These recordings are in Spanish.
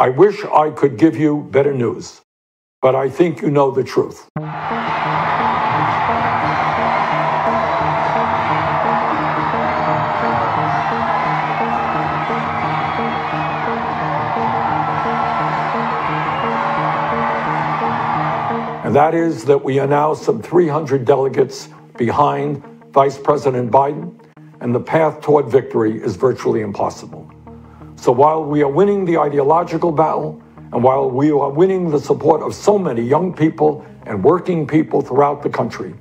I wish I could give you better news, but I think you know the truth. And that is that we are now some 300 delegates behind Vice President Biden, and the path toward victory is virtually impossible. So while we are winning the ideological battle, and while we are winning the support of so many young people and working people throughout the country,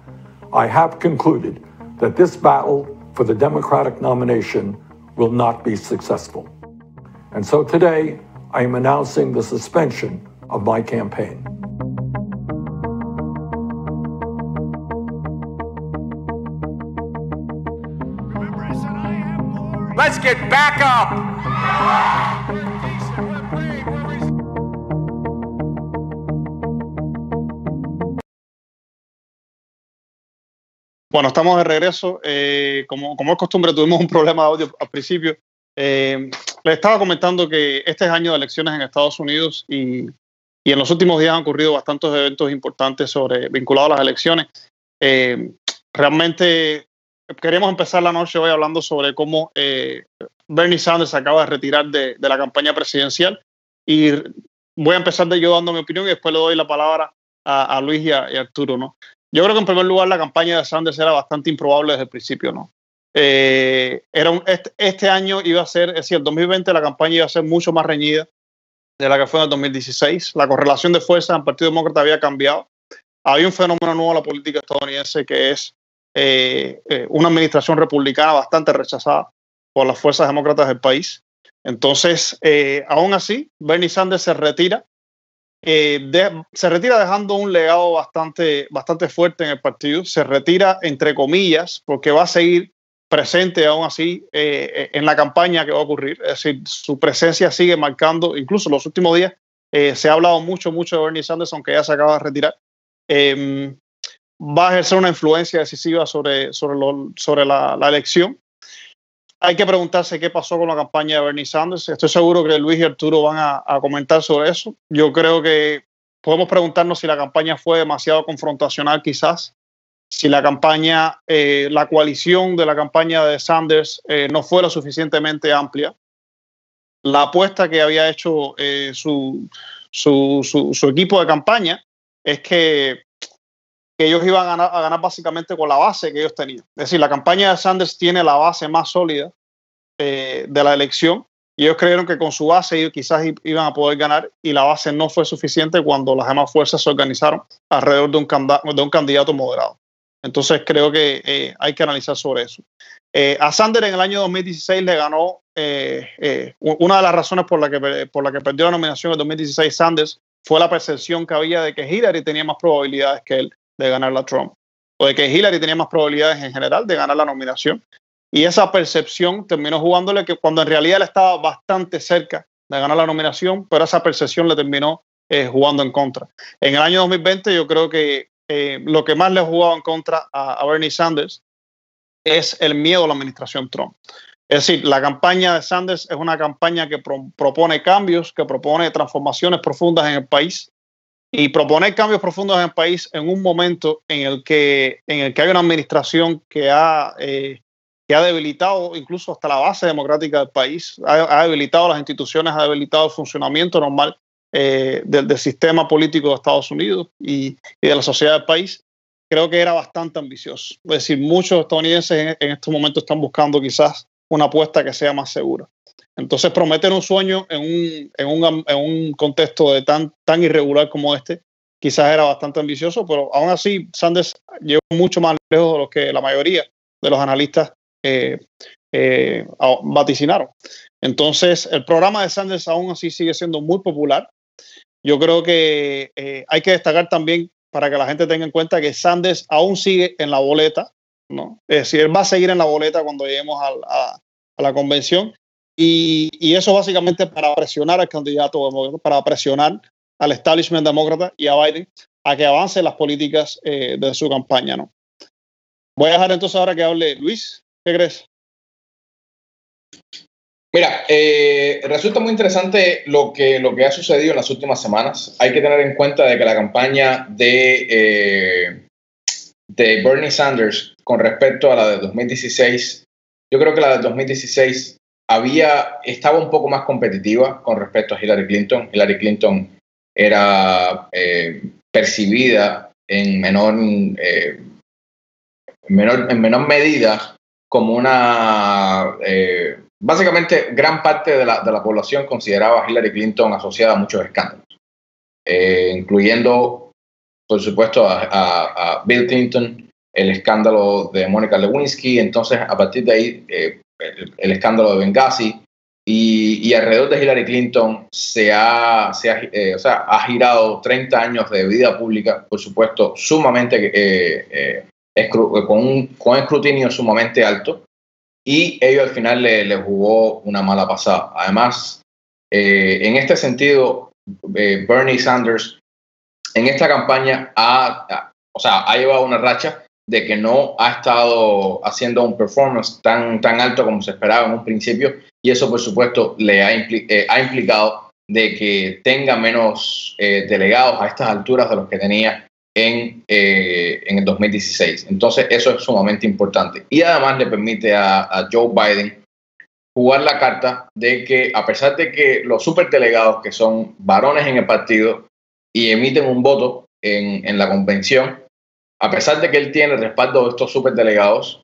I have concluded that this battle for the Democratic nomination will not be successful. And so today, I am announcing the suspension of my campaign. Let's get back up. Bueno, estamos de regreso. Eh, como, como es costumbre, tuvimos un problema de audio al principio. Eh, les estaba comentando que este es año de elecciones en Estados Unidos y, y, en los últimos días han ocurrido bastantes eventos importantes sobre, vinculados a las elecciones. Eh, realmente queríamos empezar la noche hoy hablando sobre cómo eh, Bernie Sanders acaba de retirar de, de, la campaña presidencial y voy a empezar de yo dando mi opinión y después le doy la palabra a, a Luis y a, y a, Arturo, ¿no? Yo creo que en primer lugar la campaña de Sanders era bastante improbable desde el principio, ¿no? Eh, era un, este, este, año iba a ser, es decir, el 2020 la campaña iba a ser mucho más reñida de la que fue en el 2016. La correlación de fuerzas en el Partido Demócrata había cambiado. Había un fenómeno nuevo en la política estadounidense que es eh, eh, una administración republicana bastante rechazada por las fuerzas demócratas del país. Entonces, eh, aún así, Bernie Sanders se retira, eh, de, se retira dejando un legado bastante, bastante fuerte en el partido, se retira entre comillas, porque va a seguir presente aún así eh, en la campaña que va a ocurrir, es decir, su presencia sigue marcando, incluso los últimos días se ha hablado mucho, mucho de Bernie Sanders, aunque ya se acaba de retirar. Em, va a ejercer una influencia decisiva sobre, sobre, la, elección. Hay que preguntarse qué pasó con la campaña de Bernie Sanders. Estoy seguro que Luis y Arturo van a, comentar sobre eso. Yo creo que podemos preguntarnos si la campaña fue demasiado confrontacional quizás, si la campaña, eh, la coalición de la campaña de Sanders eh, no fue lo suficientemente amplia. La apuesta que había hecho eh, su, equipo de campaña es que que ellos iban a ganar, básicamente con la base que ellos tenían. Es decir, la campaña de Sanders tiene la base más sólida eh, de la elección y ellos creyeron que con su base quizás iban a poder ganar y la base no fue suficiente cuando las demás fuerzas se organizaron alrededor de un, de un candidato moderado. Entonces creo que eh, hay que analizar sobre eso. Eh, a Sanders en el año 2016 le ganó, eh, una de las razones por la, que, por la que perdió la nominación en 2016 Sanders fue la percepción que había de que Hillary tenía más probabilidades que él de ganar la Trump, o de que Hillary tenía más probabilidades en general de ganar la nominación. Y esa percepción terminó jugándole que cuando en realidad él estaba bastante cerca de ganar la nominación, pero esa percepción le terminó eh, jugando en contra. En el año 2020 yo creo que eh, lo que más le ha jugado en contra a, a, Bernie Sanders es el miedo a la administración Trump. Es decir, la campaña de Sanders es una campaña que pro, propone cambios, que propone transformaciones profundas en el país, y proponer cambios profundos en el país en un momento en el que, en el que hay una administración que ha, eh, que ha debilitado incluso hasta la base democrática del país, ha, debilitado las instituciones, ha debilitado el funcionamiento normal eh, del, sistema político de Estados Unidos y, y, de la sociedad del país, creo que era bastante ambicioso. Es decir, muchos estadounidenses en, en estos momentos están buscando quizás una apuesta que sea más segura. Entonces, prometer un sueño en un, en un, en un contexto de tan, tan irregular como este, quizás era bastante ambicioso, pero aún así Sanders llegó mucho más lejos de lo que la mayoría de los analistas eh, eh, vaticinaron. Entonces, el programa de Sanders aún así sigue siendo muy popular. Yo creo que eh, hay que destacar también para que la gente tenga en cuenta que Sanders aún sigue en la boleta, ¿no? Es decir, él va a seguir en la boleta cuando lleguemos a, la convención y, eso básicamente para presionar al candidato, para presionar al establishment demócrata y a Biden a que avance las políticas eh, de su campaña. ¿no? Voy a dejar entonces ahora que hable Luis. ¿Qué crees? Mira, eh, resulta muy interesante lo que, lo que ha sucedido en las últimas semanas. Hay que tener en cuenta de que la campaña de, eh, de Bernie Sanders con respecto a la de 2016, yo creo que la de 2016 había, estaba un poco más competitiva con respecto a Hillary Clinton. Hillary Clinton era eh, percibida en menor, menor, en menor medida como una básicamente gran parte de la, de la, población consideraba a Hillary Clinton asociada a muchos escándalos, eh, incluyendo, por supuesto, a, Bill Clinton, el escándalo de Mónica Lewinsky, entonces a partir de ahí eh, el, escándalo de Benghazi, y, alrededor de Hillary Clinton se ha, se ha, eh, o sea, ha girado 30 años de vida pública, por supuesto, sumamente, con, un, con un escrutinio sumamente alto, y ello al final le, jugó una mala pasada. Además, eh, en este sentido, eh, Bernie Sanders en esta campaña ha, o sea, ha llevado una racha de que no ha estado haciendo un performance tan, tan alto como se esperaba en un principio y eso por supuesto le ha, eh, ha implicado de que tenga menos delegados a estas alturas de los que tenía en, eh, en el 2016. Entonces, eso es sumamente importante. Y además le permite a, Joe Biden jugar la carta de que, a pesar de que los superdelegados, que son varones en el partido y emiten un voto en, en la convención, a pesar de que él tiene el respaldo de estos superdelegados,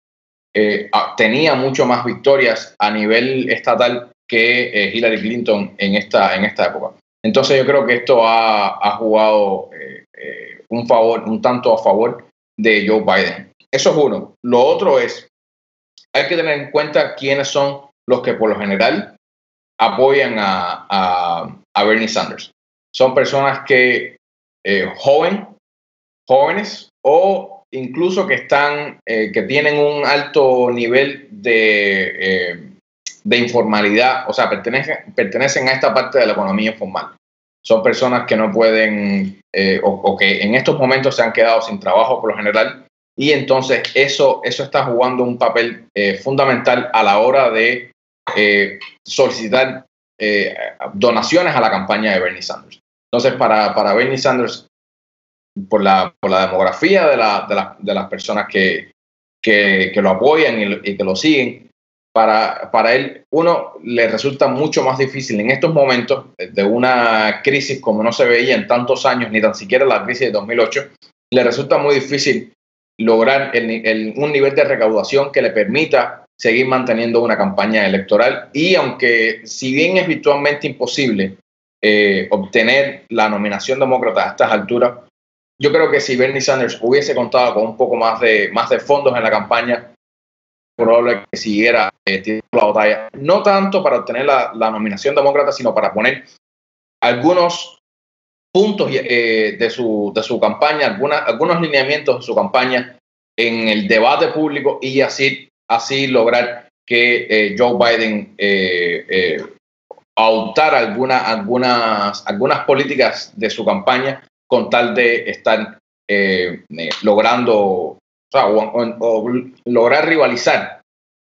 eh, tenía mucho más victorias a nivel estatal que eh, Hillary Clinton en esta, en esta época. Entonces yo creo que esto ha, jugado un favor, un tanto a favor de Joe Biden. Eso es uno. Lo otro es, hay que tener en cuenta quiénes son los que por lo general apoyan a, a, Bernie Sanders. Son personas que eh, joven, jóvenes o incluso que están, eh, que tienen un alto nivel de, eh, de informalidad, o sea, pertenecen, pertenecen a esta parte de la economía informal son personas que no pueden eh, o, que en estos momentos se han quedado sin trabajo por lo general y entonces eso, eso está jugando un papel fundamental a la hora de solicitar donaciones a la campaña de Bernie Sanders. Entonces, para, para Bernie Sanders, por la, por la demografía de, la, de, la, de las personas que, que, que, lo apoyan y, y que lo siguen, para, para él, uno, le resulta mucho más difícil en estos momentos de una crisis como no se veía en tantos años, ni tan siquiera la crisis de 2008, le resulta muy difícil lograr el, un nivel de recaudación que le permita seguir manteniendo una campaña electoral. Y aunque si bien es virtualmente imposible eh, obtener la nominación demócrata a estas alturas, yo creo que si Bernie Sanders hubiese contado con un poco más de, más de fondos en la campaña, probable que siguiera eh, la batalla, no tanto para obtener la, nominación demócrata, sino para poner algunos puntos eh, de, su, de su campaña, alguna, algunos lineamientos de su campaña en el debate público y así, así lograr que eh, Joe Biden adoptara alguna, algunas, algunas políticas de su campaña con tal de estar logrando o, lograr rivalizar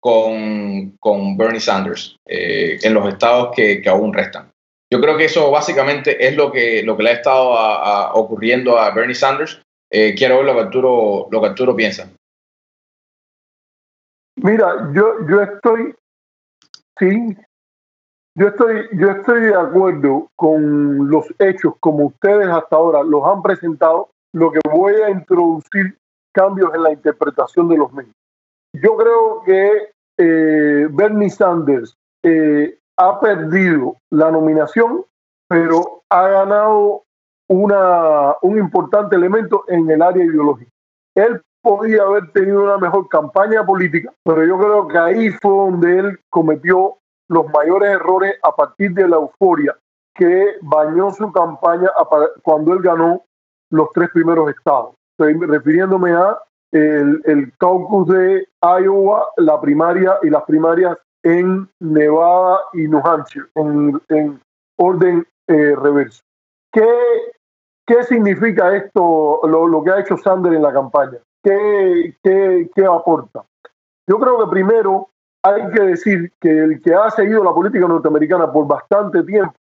con, con Bernie Sanders eh, en los estados que, que, aún restan. Yo creo que eso básicamente es lo que, lo que le ha estado ocurriendo a Bernie Sanders. Eh, quiero ver lo que Arturo, lo que Arturo piensa. Mira, yo, yo estoy, sí, yo estoy, yo estoy de acuerdo con los hechos como ustedes hasta ahora los han presentado. Lo que voy a introducir cambios en la interpretación de los medios. Yo creo que eh, Bernie Sanders eh, ha perdido la nominación, pero ha ganado una, un importante elemento en el área ideológica. Él podía haber tenido una mejor campaña política, pero yo creo que ahí fue donde él cometió los mayores errores a partir de la euforia que bañó su campaña cuando él ganó los tres primeros estados. Estoy refiriéndome a el, el caucus de Iowa, la primaria y las primarias en Nevada y New Hampshire, en, orden eh, reverso. ¿Qué, ¿Qué significa esto, lo, lo, que ha hecho Sanders en la campaña? ¿Qué, qué, qué aporta? Yo creo que primero hay que decir que el que ha seguido la política norteamericana por bastante tiempo,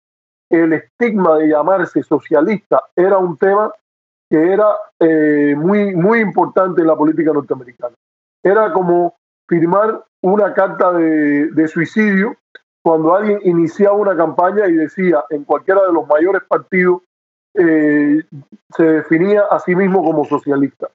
el estigma de llamarse socialista era un tema que era eh, muy, muy importante en la política norteamericana. Era como firmar una carta de, suicidio cuando alguien iniciaba una campaña y decía en cualquiera de los mayores partidos eh, se definía a sí mismo como socialista.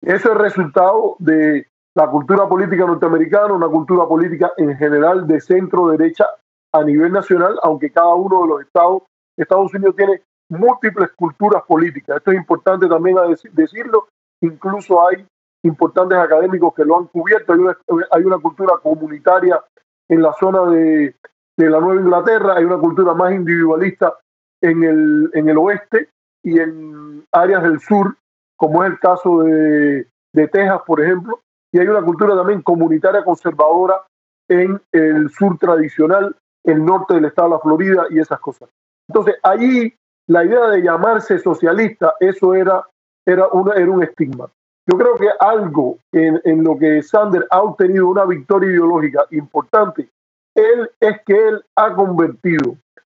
Eso es resultado de la cultura política norteamericana, una cultura política en general de centro-derecha a nivel nacional, aunque cada uno de los estados, Estados Unidos tiene múltiples culturas políticas. Esto es importante también decirlo. Incluso hay importantes académicos que lo han cubierto. Hay una, hay una cultura comunitaria en la zona de, de, la Nueva Inglaterra, hay una cultura más individualista en el, en el oeste y en áreas del sur, como es el caso de, de Texas, por ejemplo, y hay una cultura también comunitaria conservadora en el sur tradicional, el norte del estado de la Florida y esas cosas. Entonces, allí la idea de llamarse socialista, eso era, era, una, era un estigma. Yo creo que algo en, en, lo que Sander ha obtenido una victoria ideológica importante, él es que él ha convertido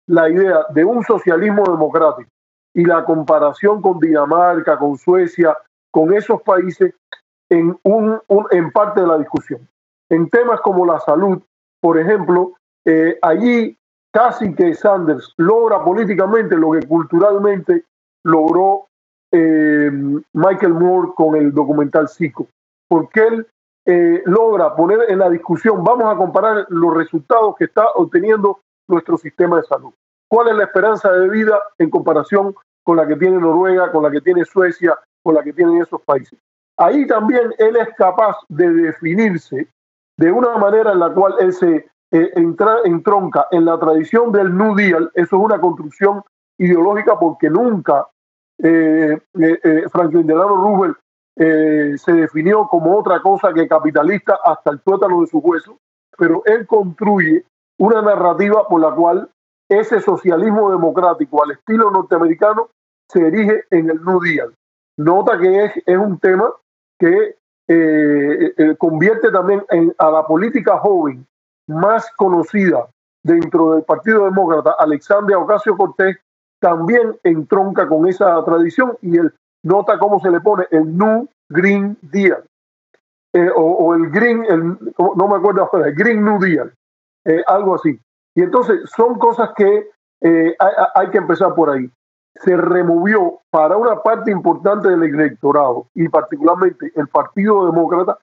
la idea de un socialismo democrático y la comparación con Dinamarca, con Suecia, con esos países en, un, en parte de la discusión. En temas como la salud, por ejemplo, eh, allí casi que Sanders logra políticamente lo que culturalmente logró eh, Michael Moore con el documental Psico, porque él eh, logra poner en la discusión, vamos a comparar los resultados que está obteniendo nuestro sistema de salud. ¿Cuál es la esperanza de vida en comparación con la que tiene Noruega, con la que tiene Suecia, con la que tienen esos países? Ahí también él es capaz de definirse de una manera en la cual él se eh, entra, entronca en la tradición del New Deal, eso es una construcción ideológica porque nunca eh, eh, eh Franklin Delano Roosevelt eh, se definió como otra cosa que capitalista hasta el tuétano de su hueso, pero él construye una narrativa por la cual ese socialismo democrático al estilo norteamericano se erige en el New Deal. Nota que es, es un tema que eh, eh, convierte también en, a la política joven más conocida dentro del Partido Demócrata, Alexandria Ocasio Cortés, también entronca con esa tradición y él nota cómo se le pone el New Green Deal eh, o, el Green, el, no me acuerdo el Green New Deal, algo así. Y entonces son cosas que hay, que empezar por ahí se removió para una parte importante del electorado y particularmente el Partido Demócrata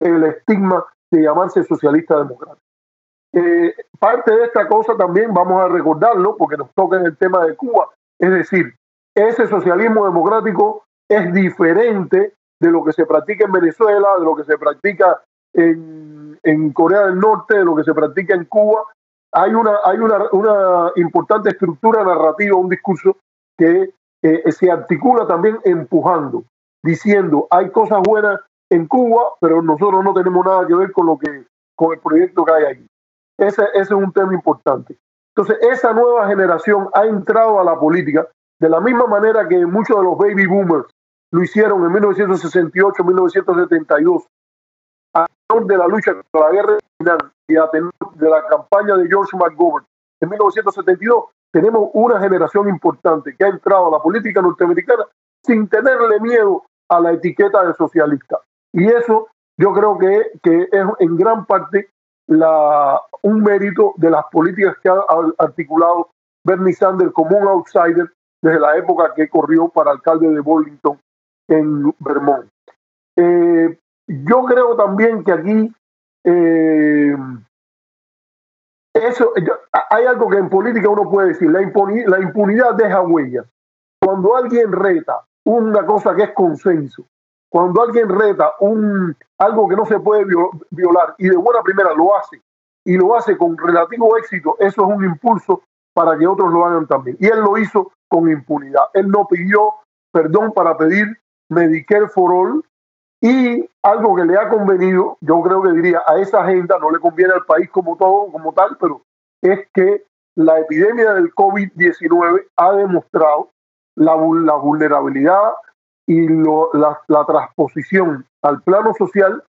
el estigma de llamarse socialista demócrata. Eh, parte de esta cosa también vamos a recordarlo porque nos toca en el tema de Cuba, es decir, ese socialismo democrático es diferente de lo que se practica en Venezuela, de lo que se practica en, en Corea del Norte, de lo que se practica en Cuba. Hay una, hay una, una importante estructura narrativa, un discurso que eh, se articula también empujando, diciendo hay cosas buenas en Cuba, pero nosotros no tenemos nada que ver con lo que con el proyecto que hay ahí. Ese, ese es un tema importante. Entonces, esa nueva generación ha entrado a la política de la misma manera que muchos de los baby boomers lo hicieron en 1968, 1972, a de la lucha contra la guerra y a de la campaña de George McGovern en 1972, tenemos una generación importante que ha entrado a la política norteamericana sin tenerle miedo a la etiqueta de socialista. Y eso yo creo que, es en gran parte un mérito de las políticas que ha articulado Bernie Sanders como un outsider desde la época que corrió para alcalde de Burlington en Vermont. Eh, yo creo también que aquí eh, eso, hay algo que en política uno puede decir, la, impunidad, la impunidad deja huellas. Cuando alguien reta una cosa que es consenso, cuando alguien reta un, algo que no se puede violar y de buena primera lo hace y lo hace con relativo éxito, eso es un impulso para que otros lo hagan también. Y él lo hizo con impunidad. Él no pidió perdón para pedir Medicare for All y algo que le ha convenido, yo creo que diría, a esa agenda no le conviene al país como todo, como tal, pero es que la epidemia del COVID-19 ha demostrado la, la vulnerabilidad y lo, la, transposición al plano social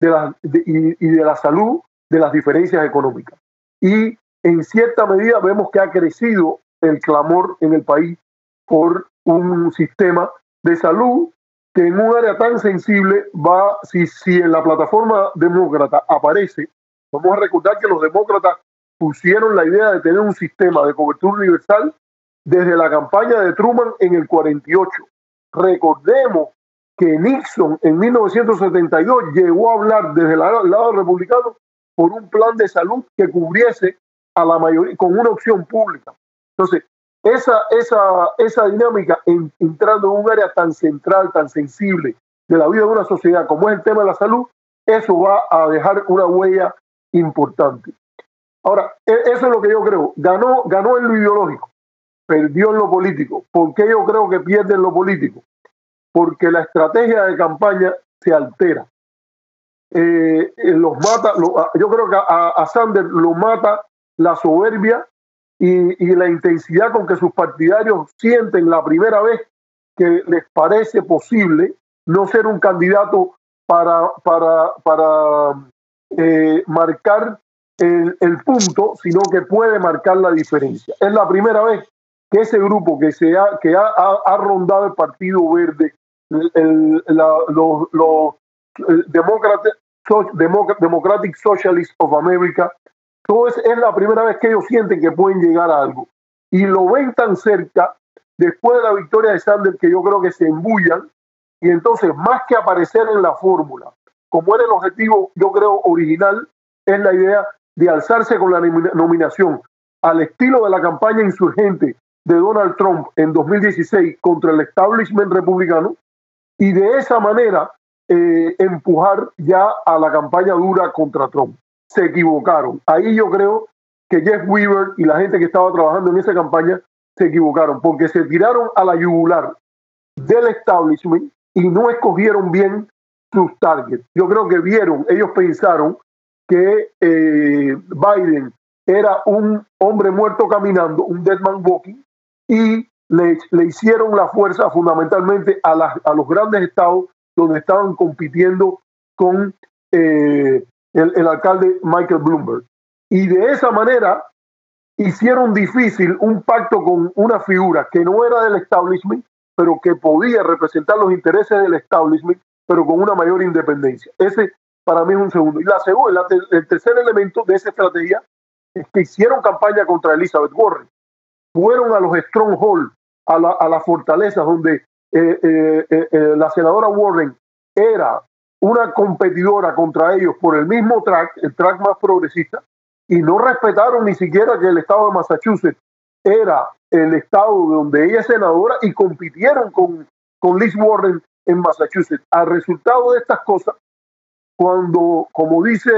de y, de la salud de las diferencias económicas. Y en cierta medida vemos que ha crecido el clamor en el país por un sistema de salud que en un área tan sensible va, si, si en la plataforma demócrata aparece, vamos a recordar que los demócratas pusieron la idea de tener un sistema de cobertura universal desde la campaña de Truman en el 48. Recordemos que Nixon en 1972 llegó a hablar desde el lado republicano por un plan de salud que cubriese a la mayoría con una opción pública. Entonces, esa, esa, esa dinámica entrando en un área tan central, tan sensible de la vida de una sociedad como es el tema de la salud, eso va a dejar una huella importante. Ahora, e, eso es lo que yo creo. Ganó, ganó en lo ideológico, perdió en lo político. ¿Por qué yo creo que pierde en lo político? Porque la estrategia de campaña se altera. Eh, eh, los mata, yo creo que a, a Sanders lo mata la soberbia y, la intensidad con que sus partidarios sienten la primera vez que les parece posible no ser un candidato para, para, para eh, marcar el, punto, sino que puede marcar la diferencia. Es la primera vez que ese grupo que, se ha, que ha, ha, rondado el Partido Verde, el, el, los, los demócratas, Democratic Socialists of America, entonces es la primera vez que ellos sienten que pueden llegar a algo. Y lo ven tan cerca después de la victoria de Sanders que yo creo que se embullan. Y entonces, más que aparecer en la fórmula, como era el objetivo, yo creo, original, es la idea de alzarse con la nominación al estilo de la campaña insurgente de Donald Trump en 2016 contra el establishment republicano y de esa manera eh, empujar ya a la campaña dura contra Trump se equivocaron. Ahí yo creo que Jeff Weaver y la gente que estaba trabajando en esa campaña se equivocaron porque se tiraron a la yugular del establishment y no escogieron bien sus targets. Yo creo que vieron, ellos pensaron que eh, Biden era un hombre muerto caminando, un dead man walking, y le, hicieron la fuerza fundamentalmente a, a, los grandes estados donde estaban compitiendo con eh, el, alcalde Michael Bloomberg. Y de esa manera hicieron difícil un pacto con una figura que no era del establishment, pero que podía representar los intereses del establishment, pero con una mayor independencia. Ese para mí es un segundo. Y la segunda, el tercer elemento de esa estrategia es que hicieron campaña contra Elizabeth Warren. Fueron a los strongholds, a, la, a las fortalezas donde eh, eh, eh, la senadora Warren era una competidora contra ellos por el mismo track, el track más progresista, y no respetaron ni siquiera que el estado de Massachusetts era el estado donde ella es senadora y compitieron con, con Liz Warren en Massachusetts. Al resultado de estas cosas, cuando, como dice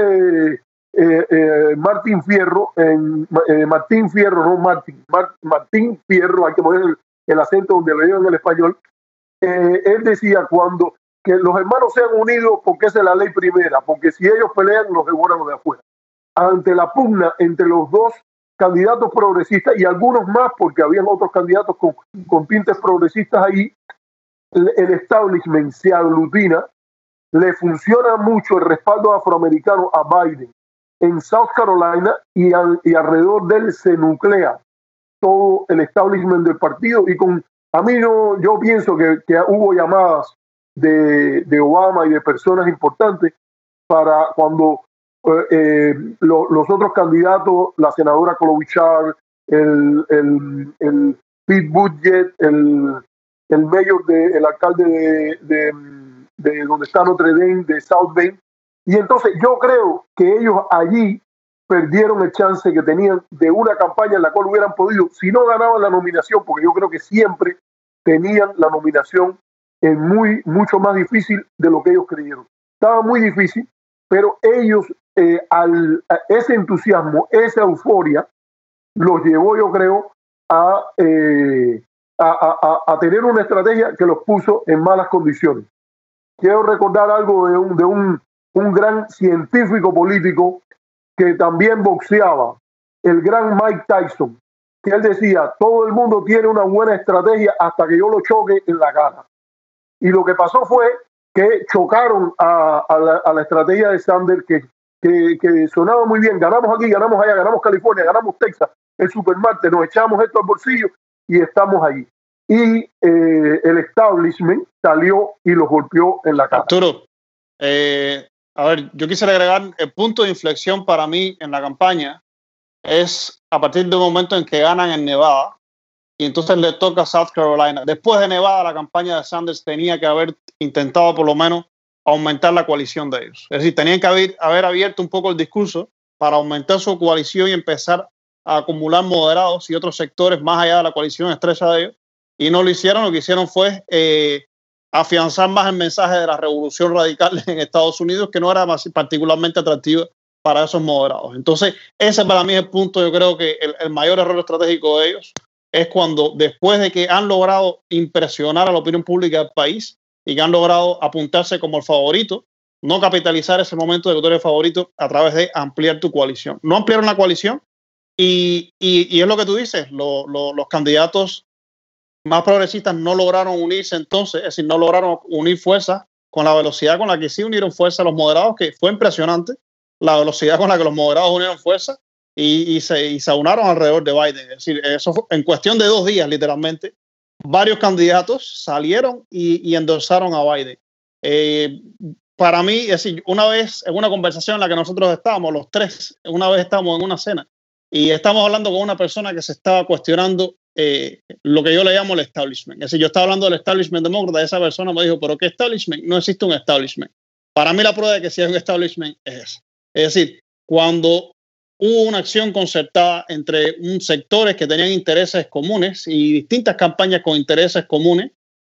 eh, eh, Martín Fierro, en, eh, Martín Fierro, no Martín, Martín Fierro, hay que poner el, el acento donde lo en el español, eh, él decía cuando que los hermanos sean unidos porque esa es la ley primera, porque si ellos pelean, los devoran los de afuera. Ante la pugna entre los dos candidatos progresistas y algunos más, porque habían otros candidatos con, con tintes progresistas ahí, el establishment se aglutina, le funciona mucho el respaldo afroamericano a Biden en South Carolina y, al, y alrededor de él se nuclea todo el establishment del partido y con a mí no, yo pienso que, que hubo llamadas de, Obama y de personas importantes para cuando eh, eh, lo, los otros candidatos, la senadora Klobuchar, el, el, Pete Buttigieg, el, el mayor, de, el alcalde de, de, de, donde está Notre Dame, de South Bend. Y entonces yo creo que ellos allí perdieron el chance que tenían de una campaña en la cual hubieran podido, si no ganaban la nominación, porque yo creo que siempre tenían la nominación es muy, mucho más difícil de lo que ellos creyeron. Estaba muy difícil, pero ellos, eh, al, ese entusiasmo, esa euforia, los llevó, yo creo, a, eh, a, a, a, tener una estrategia que los puso en malas condiciones. Quiero recordar algo de un, de un, un gran científico político que también boxeaba, el gran Mike Tyson, que él decía, todo el mundo tiene una buena estrategia hasta que yo lo choque en la cara. Y lo que pasó fue que chocaron a, la, a estrategia de Sanders, que que, sonaba muy bien, ganamos aquí, ganamos allá, ganamos California, ganamos Texas, el supermarket, nos echamos esto al bolsillo y estamos ahí. Y eh, el establishment salió y los golpeó en la cara. Arturo, eh, a ver, yo quisiera agregar el punto de inflexión para mí en la campaña es a partir del momento en que ganan en Nevada y entonces le toca a South Carolina. Después de Nevada, la campaña de Sanders tenía que haber intentado por lo menos aumentar la coalición de ellos. Es decir, tenían que haber, haber abierto un poco el discurso para aumentar su coalición y empezar a acumular moderados y otros sectores más allá de la coalición estrecha de ellos. Y no lo hicieron, lo que hicieron fue eh, afianzar más el mensaje de la revolución radical en Estados Unidos, que no era particularmente atractivo para esos moderados. Entonces, ese para mí es el punto, yo creo que el, el, mayor error estratégico de ellos es cuando después de que han logrado impresionar a la opinión pública del país y que han logrado apuntarse como el favorito, no capitalizar ese momento de que tú favorito a través de ampliar tu coalición. No ampliaron la coalición y, y, es lo que tú dices, lo, lo, los candidatos más progresistas no lograron unirse entonces, es decir, no lograron unir fuerzas con la velocidad con la que sí unieron fuerza los moderados, que fue impresionante, la velocidad con la que los moderados unieron fuerza y, y, se, y se unaron alrededor de Biden. Es decir, eso fue, en cuestión de dos días, literalmente, varios candidatos salieron y, y endorsaron a Biden. Eh, para mí, es decir, una vez en una conversación en la que nosotros estábamos, los tres, una vez estábamos en una cena y estamos hablando con una persona que se estaba cuestionando eh, lo que yo le llamo el establishment. Es decir, yo estaba hablando del establishment demócrata y esa persona me dijo, pero ¿qué establishment? No existe un establishment. Para mí la prueba de que sí hay un establishment es esa. Es decir, cuando hubo una acción concertada entre un sectores que tenían intereses comunes y distintas campañas con intereses comunes,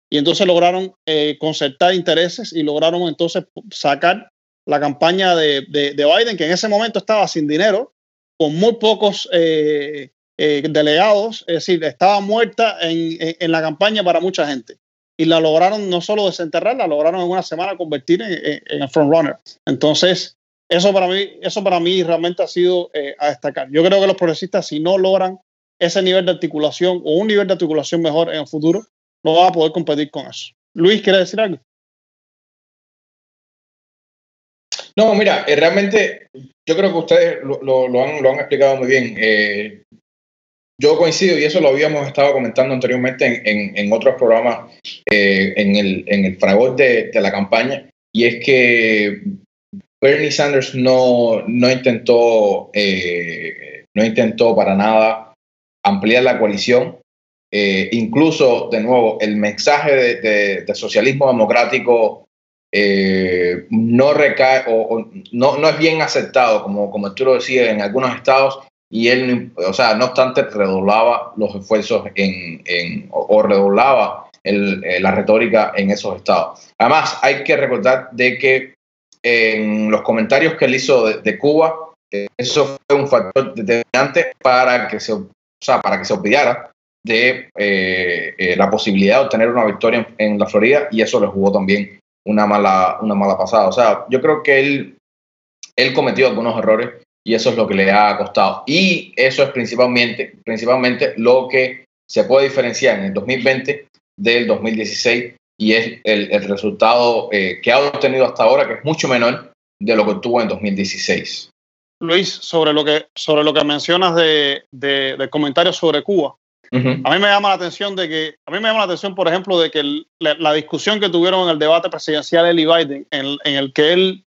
y entonces lograron eh, concertar intereses y lograron entonces sacar la campaña de, de, de, Biden, que en ese momento estaba sin dinero, con muy pocos eh, eh, delegados, es decir, estaba muerta en, en, la campaña para mucha gente. Y la lograron no solo desenterrar, la lograron en una semana convertir en, en frontrunner. Entonces, eso para mí, eso para mí realmente ha sido eh, a destacar. Yo creo que los progresistas, si no logran ese nivel de articulación o un nivel de articulación mejor en el futuro, no van a poder competir con eso. Luis, ¿quiere decir algo? No, mira, eh, realmente yo creo que ustedes lo, lo, lo, han, lo han, explicado muy bien. Eh, yo coincido, y eso lo habíamos estado comentando anteriormente en, en, otros programas en, el, en el fragor de, la campaña, y es que Bernie Sanders no, no, intentó, eh, no intentó para nada ampliar la coalición. Eh, incluso, de nuevo, el mensaje de, socialismo democrático eh, no recae o, no, no es bien aceptado, como, como tú lo decías, en algunos estados y él, o sea, no obstante, redoblaba los esfuerzos en, en o redoblaba la retórica en esos estados. Además, hay que recordar de que en los comentarios que él hizo de, de Cuba, eh, eso fue un factor determinante para que se, o sea, para que se olvidara de eh, eh, la posibilidad de obtener una victoria en, en, la Florida y eso le jugó también una mala, una mala pasada. O sea, yo creo que él, él cometió algunos errores y eso es lo que le ha costado. Y eso es principalmente, principalmente lo que se puede diferenciar en el 2020 del 2016 y es el, el resultado eh, que ha obtenido hasta ahora, que es mucho menor de lo que tuvo en 2016. Luis, sobre lo que, sobre lo que mencionas de, de, de comentarios sobre Cuba, uh -huh. a mí me llama la atención de que, a mí me llama la atención, por ejemplo, de que el, la, la, discusión que tuvieron en el debate presidencial y Biden, en, en, el que él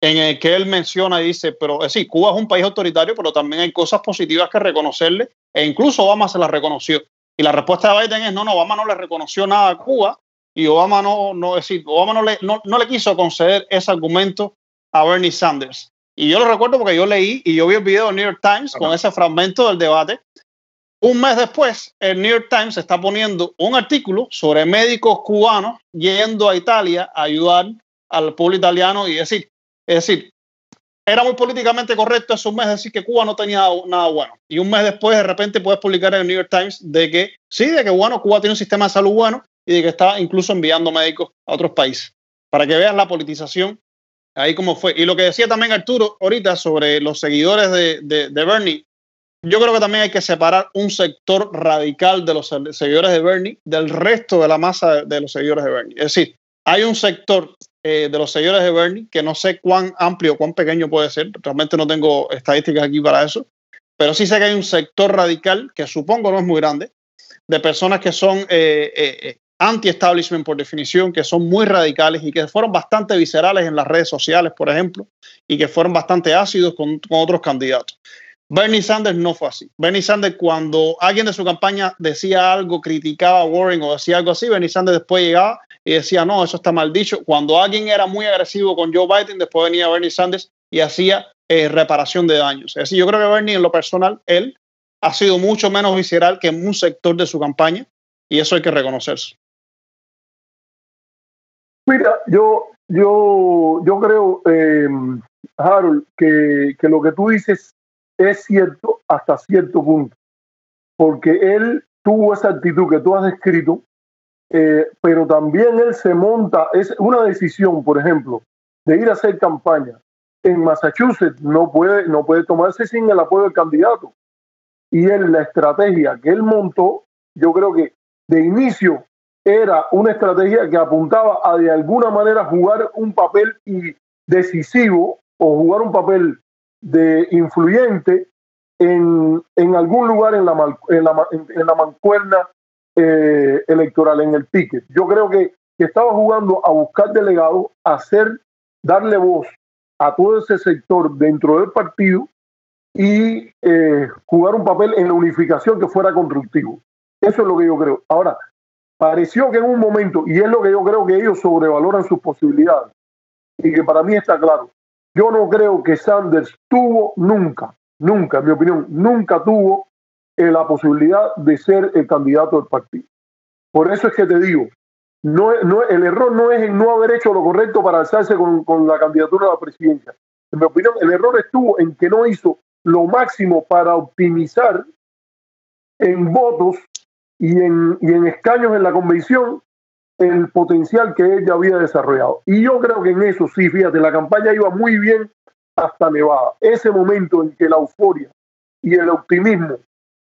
en el que él menciona y dice, pero es decir, Cuba es un país autoritario, pero también hay cosas positivas que reconocerle, e incluso Obama se las reconoció. Y la respuesta de Biden es, no, no, Obama no le reconoció nada a Cuba, y Obama no, no es decir, Obama no le, no, no le quiso conceder ese argumento a Bernie Sanders. Y yo lo recuerdo porque yo leí y yo vi el video del New York Times okay. con ese fragmento del debate. Un mes después, el New York Times está poniendo un artículo sobre médicos cubanos yendo a Italia a ayudar al pueblo italiano y decir, es decir, era muy políticamente correcto hace un mes decir que Cuba no tenía nada bueno. Y un mes después, de repente, puedes publicar en el New York Times de que sí, de que bueno, Cuba tiene un sistema de salud bueno y de que está incluso enviando médicos a otros países. Para que vean la politización ahí como fue. Y lo que decía también Arturo ahorita sobre los seguidores de, de, de Bernie, yo creo que también hay que separar un sector radical de los seguidores de Bernie del resto de la masa de los seguidores de Bernie. Es decir, hay un sector eh, de los seguidores de Bernie, que no sé cuán amplio, cuán pequeño puede ser, realmente no tengo estadísticas aquí para eso, pero sí sé que hay un sector radical, que supongo no es muy grande, de personas que son eh, eh, anti-establishment por definición, que son muy radicales y que fueron bastante viscerales en las redes sociales, por ejemplo, y que fueron bastante ácidos con, con otros candidatos. Bernie Sanders no fue así. Bernie Sanders, cuando alguien de su campaña decía algo, criticaba a Warren o decía algo así, Bernie Sanders después llegaba y decía, no, eso está mal dicho. Cuando alguien era muy agresivo con Joe Biden, después venía Bernie Sanders y hacía eh, reparación de daños. Es decir, yo creo que Bernie, en lo personal, él ha sido mucho menos visceral que en un sector de su campaña y eso hay que reconocerse. Mira, yo, yo, yo creo, eh, Harold, que, que lo que tú dices es cierto hasta cierto punto, porque él tuvo esa actitud que tú has descrito, eh, pero también él se monta, es una decisión, por ejemplo, de ir a hacer campaña en Massachusetts, no puede, no puede tomarse sin el apoyo del candidato. Y él, la estrategia que él montó, yo creo que de inicio era una estrategia que apuntaba a de alguna manera jugar un papel decisivo o jugar un papel de influyente en, en algún lugar en la, en la, en la mancuerna eh, electoral, en el ticket. Yo creo que, estaba jugando a buscar delegados, a hacer, darle voz a todo ese sector dentro del partido y eh, jugar un papel en la unificación que fuera constructivo. Eso es lo que yo creo. Ahora, pareció que en un momento, y es lo que yo creo que ellos sobrevaloran sus posibilidades, y que para mí está claro, yo no creo que Sanders tuvo nunca, nunca, en mi opinión, nunca tuvo eh, la posibilidad de ser el candidato del partido. Por eso es que te digo, no, no, el error no es en no haber hecho lo correcto para alzarse con, con la candidatura a la presidencia. En mi opinión, el error estuvo en que no hizo lo máximo para optimizar en votos y en, y en escaños en la convención el potencial que ella había desarrollado. Y yo creo que en eso sí, fíjate, la campaña iba muy bien hasta Nevada. Ese momento en que la euforia y el optimismo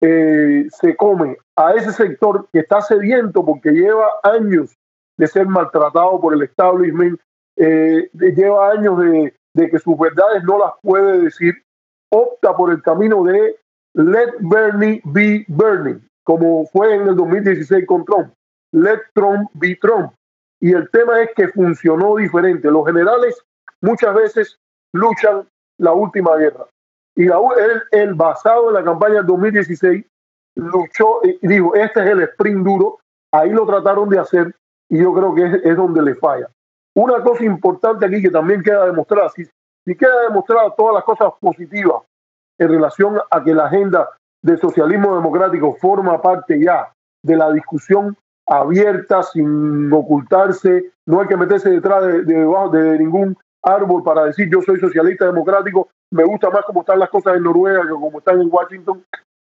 eh, se come a ese sector que está sediento porque lleva años de ser maltratado por el establishment, eh, lleva años de, de que sus verdades no las puede decir, opta por el camino de let Bernie be Bernie, como fue en el 2016 con Trump let Trump be Trump. Y el tema es que funcionó diferente. Los generales muchas veces luchan la última guerra. Y él, basado en la campaña del 2016, luchó y dijo, este es el sprint duro. Ahí lo trataron de hacer y yo creo que es, donde le falla. Una cosa importante aquí que también queda demostrada, si, si queda demostrada todas las cosas positivas en relación a que la agenda del socialismo democrático forma parte ya de la discusión abierta, sin ocultarse, no hay que meterse detrás de, de, ningún árbol para decir yo soy socialista democrático, me gusta más cómo están las cosas en Noruega que como están en Washington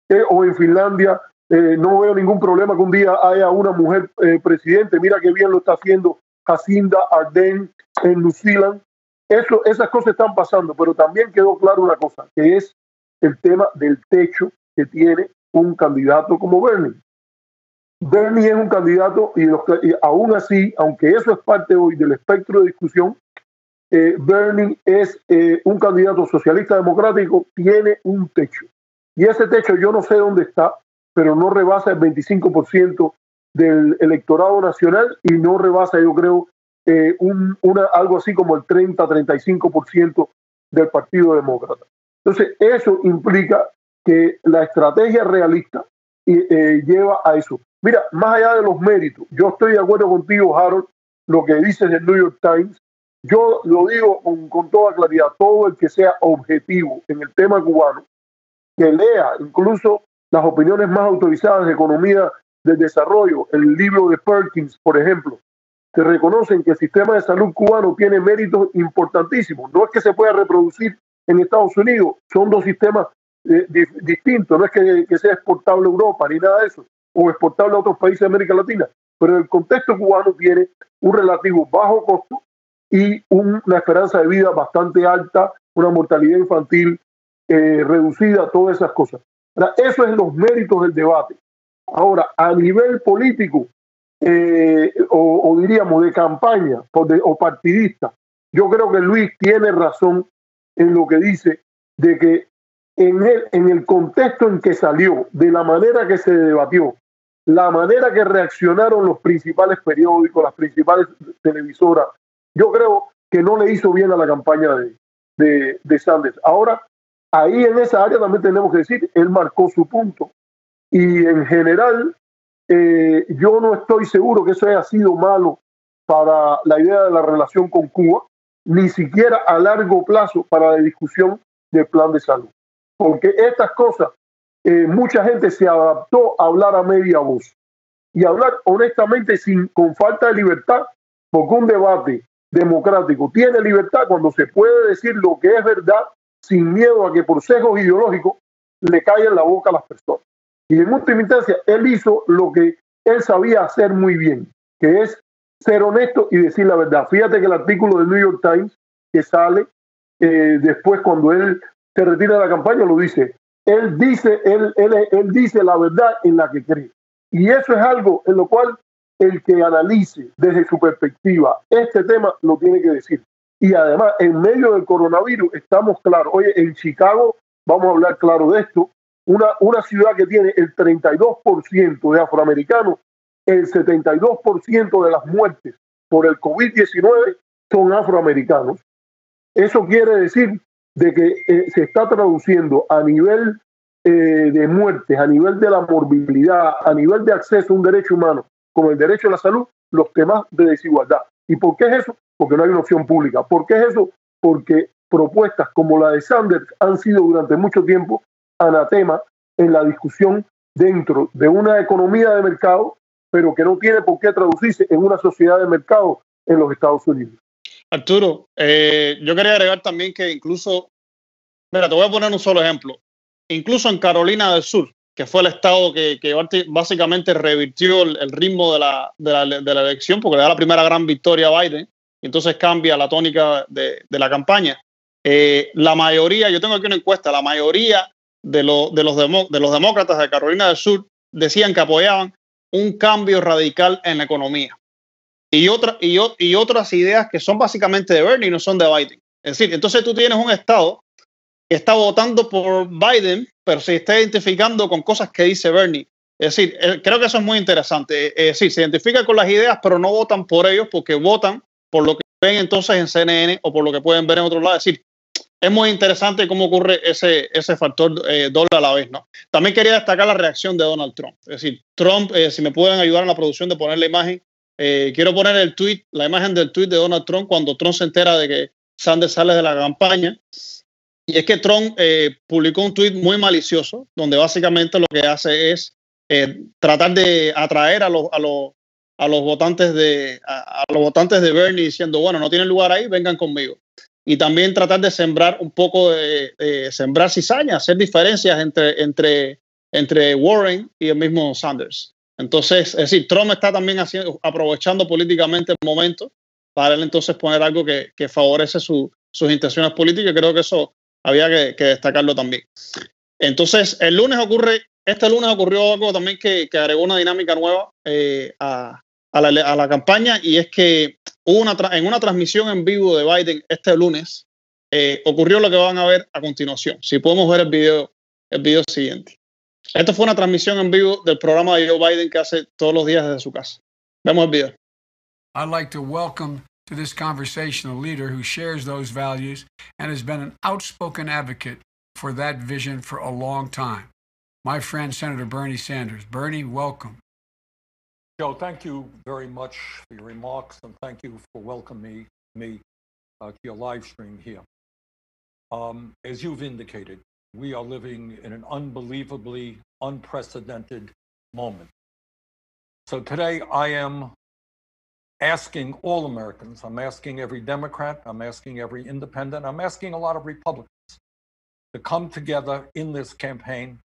eh, o en Finlandia. Eh, no veo ningún problema que un día haya una mujer eh, presidente. Mira qué bien lo está haciendo Jacinda Ardern en New. Eso, esas cosas están pasando, pero también quedó claro una cosa, que es el tema del techo que tiene un candidato como Bernie. Bernie es un candidato y, aún así, aunque eso es parte hoy del espectro de discusión, eh, Bernie es eh, un candidato socialista democrático, tiene un techo. Y ese techo yo no sé dónde está, pero no rebasa el 25% del electorado nacional y no rebasa, yo creo, eh, un, una, algo así como el 30-35% del Partido Demócrata. Entonces, eso implica que la estrategia realista lleva a eso. Mira, más allá de los méritos, yo estoy de acuerdo contigo, Harold, lo que dices del New York Times. Yo lo digo con, toda claridad, todo el que sea objetivo en el tema cubano, que lea incluso las opiniones más autorizadas de economía del desarrollo, el libro de Perkins, por ejemplo, que reconocen que el sistema de salud cubano tiene méritos importantísimos. No es que se pueda reproducir en Estados Unidos, son dos sistemas eh, distintos, no es que, sea exportable a Europa ni nada de eso o exportable a otros países de América Latina, pero el contexto cubano tiene un relativo bajo costo y una esperanza de vida bastante alta, una mortalidad infantil eh, reducida, todas esas cosas. Eso es los méritos del debate. Ahora, a nivel político, eh, o, diríamos de campaña o partidista, yo creo que Luis tiene razón en lo que dice de que en el, en el contexto en que salió, de la manera que se debatió, la manera que reaccionaron los principales periódicos, las principales televisoras, yo creo que no le hizo bien a la campaña de, de, de Sanders. Ahora, ahí en esa área también tenemos que decir, él marcó su punto. Y en general, eh, yo no estoy seguro que eso haya sido malo para la idea de la relación con Cuba, ni siquiera a largo plazo para la discusión del plan de salud. Porque estas cosas, eh, mucha gente se adaptó a hablar a media voz y hablar honestamente sin, con falta de libertad, porque un debate democrático tiene libertad cuando se puede decir lo que es verdad sin miedo a que por sesgos ideológicos le caiga la boca a las personas. Y en última instancia, él hizo lo que él sabía hacer muy bien, que es ser honesto y decir la verdad. Fíjate que el artículo del New York Times que sale eh, después cuando él se retira de la campaña lo dice. Él dice, él, él, él dice la verdad en la que cree. Y eso es algo en lo cual el que analice desde su perspectiva este tema lo tiene que decir. Y además, en medio del coronavirus, estamos claros. Oye, en Chicago, vamos a hablar claro de esto, una, una ciudad que tiene el 32% de afroamericanos, el 72% de las muertes por el COVID-19 son afroamericanos. Eso quiere decir de que eh, se está traduciendo a nivel eh, de muertes, a nivel de la morbilidad, a nivel de acceso a un derecho humano como el derecho a la salud, los temas de desigualdad. ¿Y por qué es eso? Porque no hay una opción pública. ¿Por qué es eso? Porque propuestas como la de Sanders han sido durante mucho tiempo anatema en la discusión dentro de una economía de mercado, pero que no tiene por qué traducirse en una sociedad de mercado en los Estados Unidos. Arturo, eh, yo quería agregar también que incluso, mira, te voy a poner un solo ejemplo. Incluso en Carolina del Sur, que fue el estado que, básicamente revirtió el, ritmo de la, elección, porque le da la primera gran victoria a Biden, y entonces cambia la tónica de, la campaña. Eh, la mayoría, yo tengo aquí una encuesta, la mayoría de los demócratas de Carolina del Sur decían que apoyaban un cambio radical en la economía. Y, otra, y, y otras ideas que son básicamente de Bernie y no son de Biden. Es decir, entonces tú tienes un estado que está votando por Biden, pero se está identificando con cosas que dice Bernie. Es decir, eh, creo que eso es muy interesante. Es decir, se identifica con las ideas, pero no votan por ellos porque votan por lo que ven entonces en CNN o por lo que pueden ver en otro lado. Es decir, es muy interesante cómo ocurre ese, ese factor eh, a la vez, ¿no? También quería destacar la reacción de Donald Trump. Es decir, Trump, eh, si me pueden ayudar en la producción de poner la imagen, quiero poner el tweet, la imagen del tweet de Donald Trump cuando Trump se entera de que Sanders sale de la campaña y es que Trump eh, publicó un tuit muy malicioso, donde básicamente lo que hace es eh, tratar de atraer a los, a los, a los votantes de a, los votantes de Bernie diciendo, bueno, no tienen lugar ahí, vengan conmigo. Y también tratar de sembrar un poco de, sembrar cizaña, hacer diferencias entre, entre, entre Warren y el mismo Sanders. Entonces, es decir, Trump está también haciendo, aprovechando políticamente el momento para él entonces poner algo que, que favorece su, sus intenciones políticas. Creo que eso había que, destacarlo también. Entonces, el lunes ocurre, este lunes ocurrió algo también que, agregó una dinámica nueva eh, a, la, campaña y es que una en una transmisión en vivo de Biden este lunes eh, ocurrió lo que van a ver a continuación. Si podemos ver el video, el video siguiente. Esto fue una transmisión en vivo del programa de Joe Biden que hace todos los días desde su casa. Vemos el video. I'd like to welcome to this conversation a leader who shares those values and has been an outspoken advocate for that vision for a long time. My friend, Senator Bernie Sanders. Bernie, welcome. Joe, thank you very much for your remarks and thank you for welcoming me uh, to your live stream here. Um, as you've indicated, we are living in an unbelievably unprecedented moment. So today I am asking all Americans, I'm asking every Democrat, I'm asking every independent, I'm asking a lot of Republicans to come together in this campaign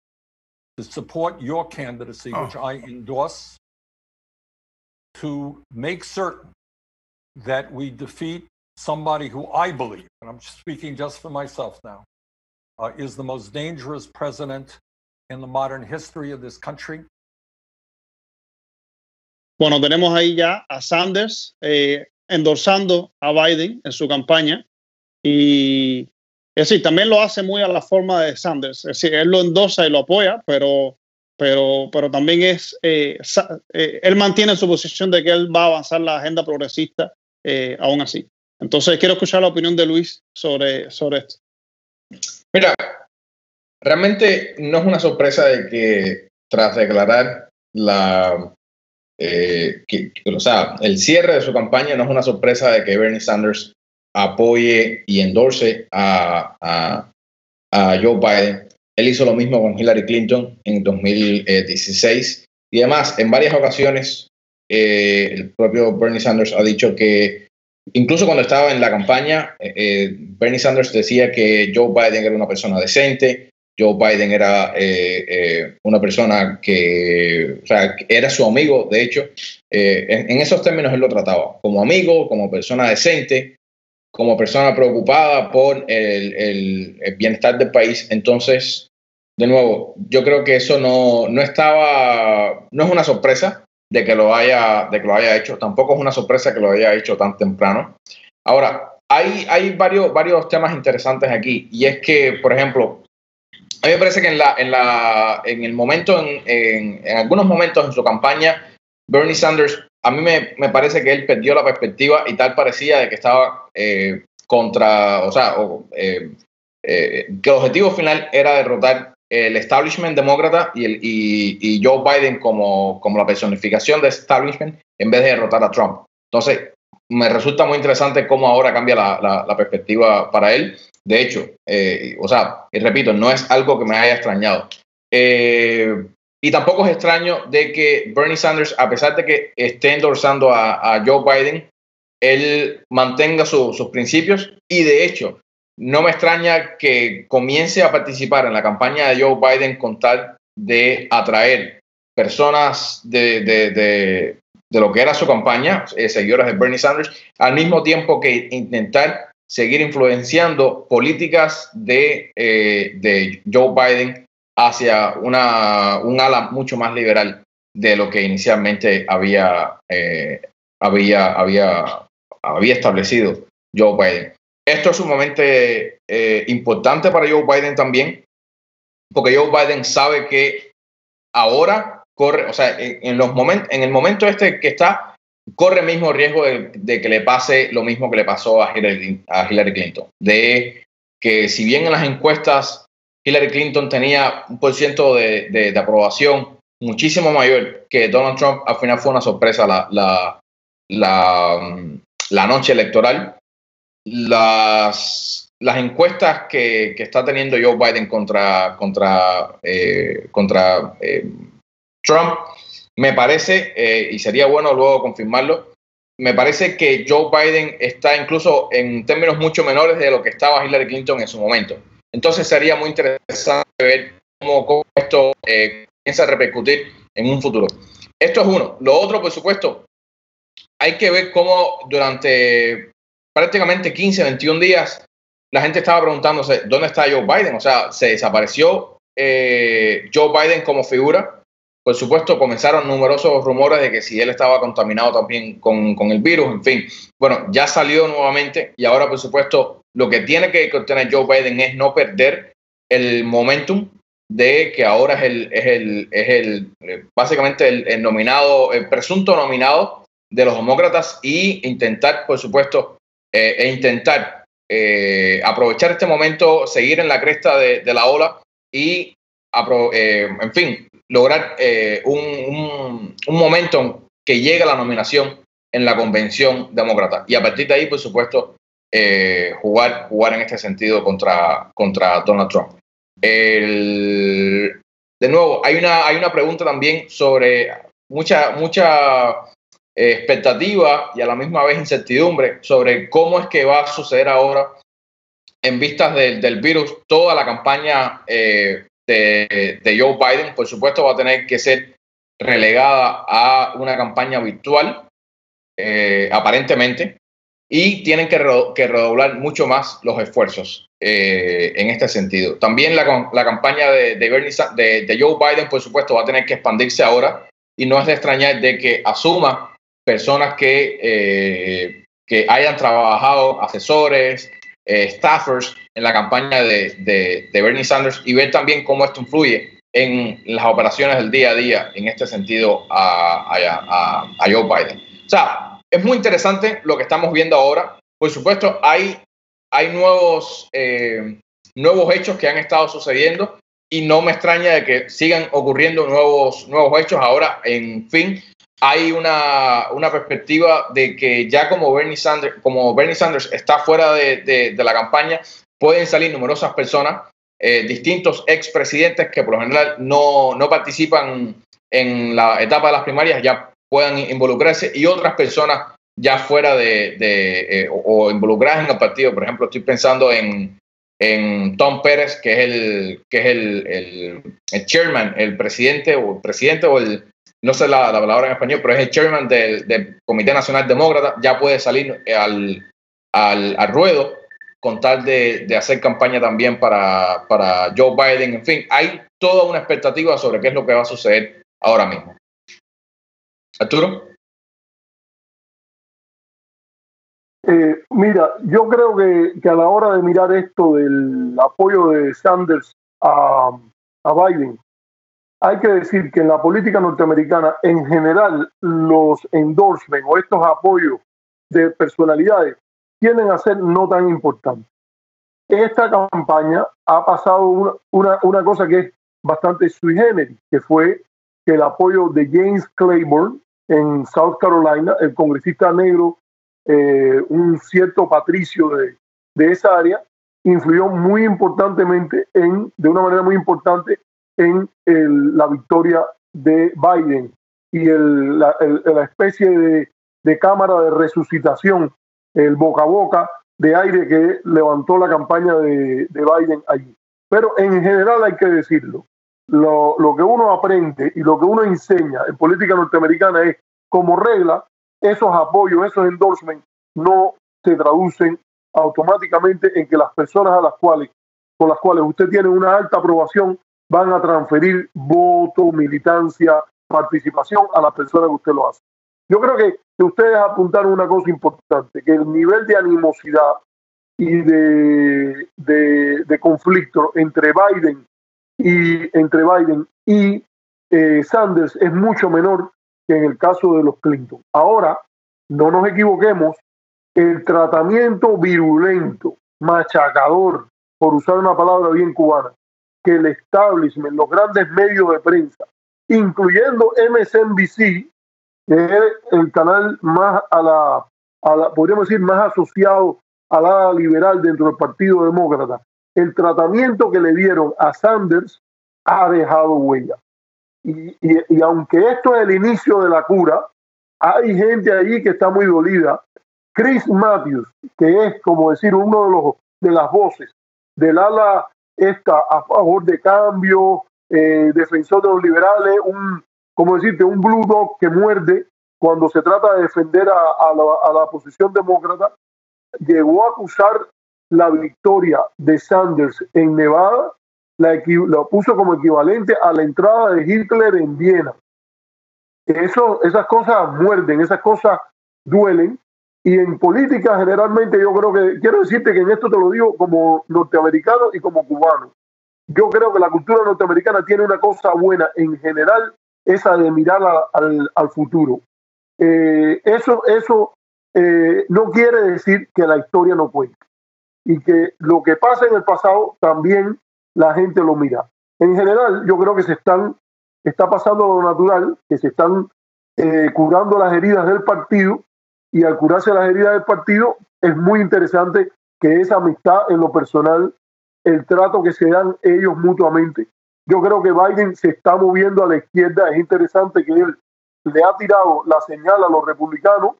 to support your candidacy, oh. which I endorse, to make certain that we defeat somebody who I believe, and I'm speaking just for myself now, uh, is the most dangerous president in the modern history of this country. Bueno, tenemos ahí ya a Sanders eh, endorsando a Biden en su campaña y es decir, también lo hace muy a la forma de Sanders. Es decir, él lo endosa y lo apoya, pero, pero, pero también es, eh, eh, él mantiene su posición de que él va a avanzar la agenda progresista aún así. Entonces, quiero escuchar la opinión de Luis sobre, sobre esto. Mira, realmente no es una sorpresa de que tras declarar la eh, el cierre de su campaña no es una sorpresa de que Bernie Sanders apoye y endorse a, a, Joe Biden. Él hizo lo mismo con Hillary Clinton en 2016 y además en varias ocasiones eh, el propio Bernie Sanders ha dicho que incluso cuando estaba en la campaña, eh, Bernie Sanders decía que Joe Biden era una persona decente, Joe Biden era eh, eh, una persona que, o sea, era su amigo, de hecho, eh, en, esos términos él lo trataba, como amigo, como persona decente, como persona preocupada por el, bienestar del país. Entonces, de nuevo, yo creo que eso no, no estaba, no es una sorpresa de que, lo haya, de que lo haya hecho, tampoco es una sorpresa que lo haya hecho tan temprano. Ahora, hay, hay varios, varios temas interesantes aquí, y es que, por ejemplo, a mí me parece que en, la, en, la, en el momento, en, en, algunos momentos en su campaña, Bernie Sanders, a mí me, me, parece que él perdió la perspectiva y tal parecía de que estaba eh, contra, o sea, eh, eh, que el objetivo final era derrotar el establishment demócrata y, el, y, Joe Biden como, como la personificación de establishment en vez de derrotar a Trump. Entonces, me resulta muy interesante cómo ahora cambia la, la, perspectiva para él. De hecho, eh, o sea, y repito, no es algo que me haya extrañado. Eh, y tampoco es extraño de que Bernie Sanders, a pesar de que esté endorsando a, Joe Biden, él mantenga sus principios y de hecho, no me extraña que comience a participar en la campaña de Joe Biden con tal de atraer personas de, de, de, lo que era su campaña, eh, seguidores de Bernie Sanders, al mismo tiempo que intentar seguir influenciando políticas de, eh, de Joe Biden hacia una, un ala mucho más liberal de lo que inicialmente había, eh, había, había, había establecido Joe Biden. Esto es sumamente eh, importante para Joe Biden también, porque Joe Biden sabe que ahora corre, o sea, en, los momentos, en el momento este que está, corre el mismo riesgo de, que le pase lo mismo que le pasó a Hillary, a Hillary Clinton. De que si bien en las encuestas Hillary Clinton tenía un por ciento de, de, aprobación muchísimo mayor que Donald Trump, al final fue una sorpresa la, la, la, la noche electoral. Las, las encuestas que, que, está teniendo Joe Biden contra, contra, eh, contra eh, Trump me parece, eh, y sería bueno luego confirmarlo, me parece que Joe Biden está incluso en términos mucho menores de lo que estaba Hillary Clinton en su momento. Entonces sería muy interesante ver cómo, esto eh, comienza a repercutir en un futuro. Esto es uno. Lo otro, por supuesto, hay que ver cómo durante prácticamente 15, 21 días la gente estaba preguntándose dónde está Joe Biden. O sea, se desapareció eh, Joe Biden como figura por supuesto, comenzaron numerosos rumores de que si él estaba contaminado también con, con, el virus, en fin. Bueno, ya salió nuevamente y ahora, por supuesto, lo que tiene que obtener Joe Biden es no perder el momentum de que ahora es el, es el, es el básicamente el, nominado, el presunto nominado de los demócratas y intentar, por supuesto, eh, e intentar eh, aprovechar este momento, seguir en la cresta de, la ola y, eh, en fin, lograr un, momento que llegue a la nominación en la convención demócrata. Y a partir de ahí, por supuesto, jugar, jugar en este sentido contra, contra Donald Trump. De nuevo, hay una, hay una pregunta también sobre mucha, mucha eh, expectativa y a la misma vez incertidumbre sobre cómo es que va a suceder ahora en vistas del, del virus toda la campaña eh, de, Joe Biden, por supuesto, va a tener que ser relegada a una campaña virtual, eh, aparentemente, y tienen que, redoblar mucho más los esfuerzos eh, en este sentido. También la, campaña de, de, Joe Biden, por supuesto, va a tener que expandirse ahora y no es de extrañar de que asuma personas que, eh, que hayan trabajado, asesores, eh, staffers en la campaña de, de, Bernie Sanders y ver también cómo esto influye en las operaciones del día a día en este sentido a, a, a Joe Biden. O sea, es muy interesante lo que estamos viendo ahora. Por supuesto, hay, hay nuevos, eh, nuevos hechos que han estado sucediendo y no me extraña de que sigan ocurriendo nuevos, nuevos hechos. Ahora, en fin, hay una, una perspectiva de que ya como Bernie Sanders, como Bernie Sanders está fuera de, de, la campaña, pueden salir numerosas personas, eh, distintos expresidentes que por lo general no, no participan en la etapa de las primarias, ya puedan involucrarse y otras personas ya fuera de, de eh, o, involucradas en el partido. Por ejemplo, estoy pensando en, en Tom Pérez, que es el que es el, el, chairman, el presidente o el presidente o el no sé la, la palabra en español, pero es el chairman del, Comité Nacional Demócrata, ya puede salir al, al, al ruedo con tal de, de, hacer campaña también para, para Joe Biden. En fin, hay toda una expectativa sobre qué es lo que va a suceder ahora mismo. Arturo. Eh, mira, yo creo que, que, a la hora de mirar esto del apoyo de Sanders a, a Biden, hay que decir que en la política norteamericana, en general, los endorsements o estos apoyos de personalidades tienden a ser no tan importantes. Esta campaña ha pasado una, una, una cosa que es bastante sui generis, que fue que el apoyo de James Claiborne en South Carolina, el congresista negro eh, un cierto patricio de, de, esa área, influyó muy importantemente, en, de una manera muy importante, en el, la victoria de Biden y el, la, el, la, especie de, de cámara de resucitación, el boca a boca de aire que levantó la campaña de, de Biden allí. Pero en general hay que decirlo, lo, lo, que uno aprende y lo que uno enseña en política norteamericana es, como regla, esos apoyos, esos endorsements no se traducen automáticamente en que las personas a las cuales, con las cuales usted tiene una alta aprobación van a transferir voto, militancia, participación a las personas que usted lo hace. Yo creo que, ustedes apuntaron una cosa importante, que el nivel de animosidad y de, de, de conflicto entre Biden y entre Biden y eh, Sanders es mucho menor que en el caso de los Clinton. Ahora, no nos equivoquemos, el tratamiento virulento, machacador, por usar una palabra bien cubana, que el establishment, los grandes medios de prensa, incluyendo MSNBC, que es el canal más a la, a la podríamos decir, más asociado a la liberal dentro del Partido Demócrata, el tratamiento que le dieron a Sanders ha dejado huella. Y, y, y, aunque esto es el inicio de la cura, hay gente ahí que está muy dolida. Chris Matthews, que es como decir uno de los de las voces del ala esta a favor de cambio, eh, defensor de los liberales, un como decirte un blue dog que muerde cuando se trata de defender a, a, la, a la posición demócrata, llegó a acusar la victoria de Sanders en Nevada la, lo puso como equivalente a la entrada de Hitler en Viena. Eso, esas cosas muerden, esas cosas duelen. Y en política generalmente yo creo que, quiero decirte que en esto te lo digo como norteamericano y como cubano. Yo creo que la cultura norteamericana tiene una cosa buena en general, esa de mirar a, al, al, futuro. Eh, eso eso eh, no quiere decir que la historia no cuente. Y que lo que pasa en el pasado también la gente lo mira. En general, yo creo que se están, está pasando lo natural, que se están eh, curando las heridas del partido y al curarse las heridas del partido es muy interesante que esa amistad en lo personal, el trato que se dan ellos mutuamente. Yo creo que Biden se está moviendo a la izquierda, es interesante que él le ha tirado la señal a los republicanos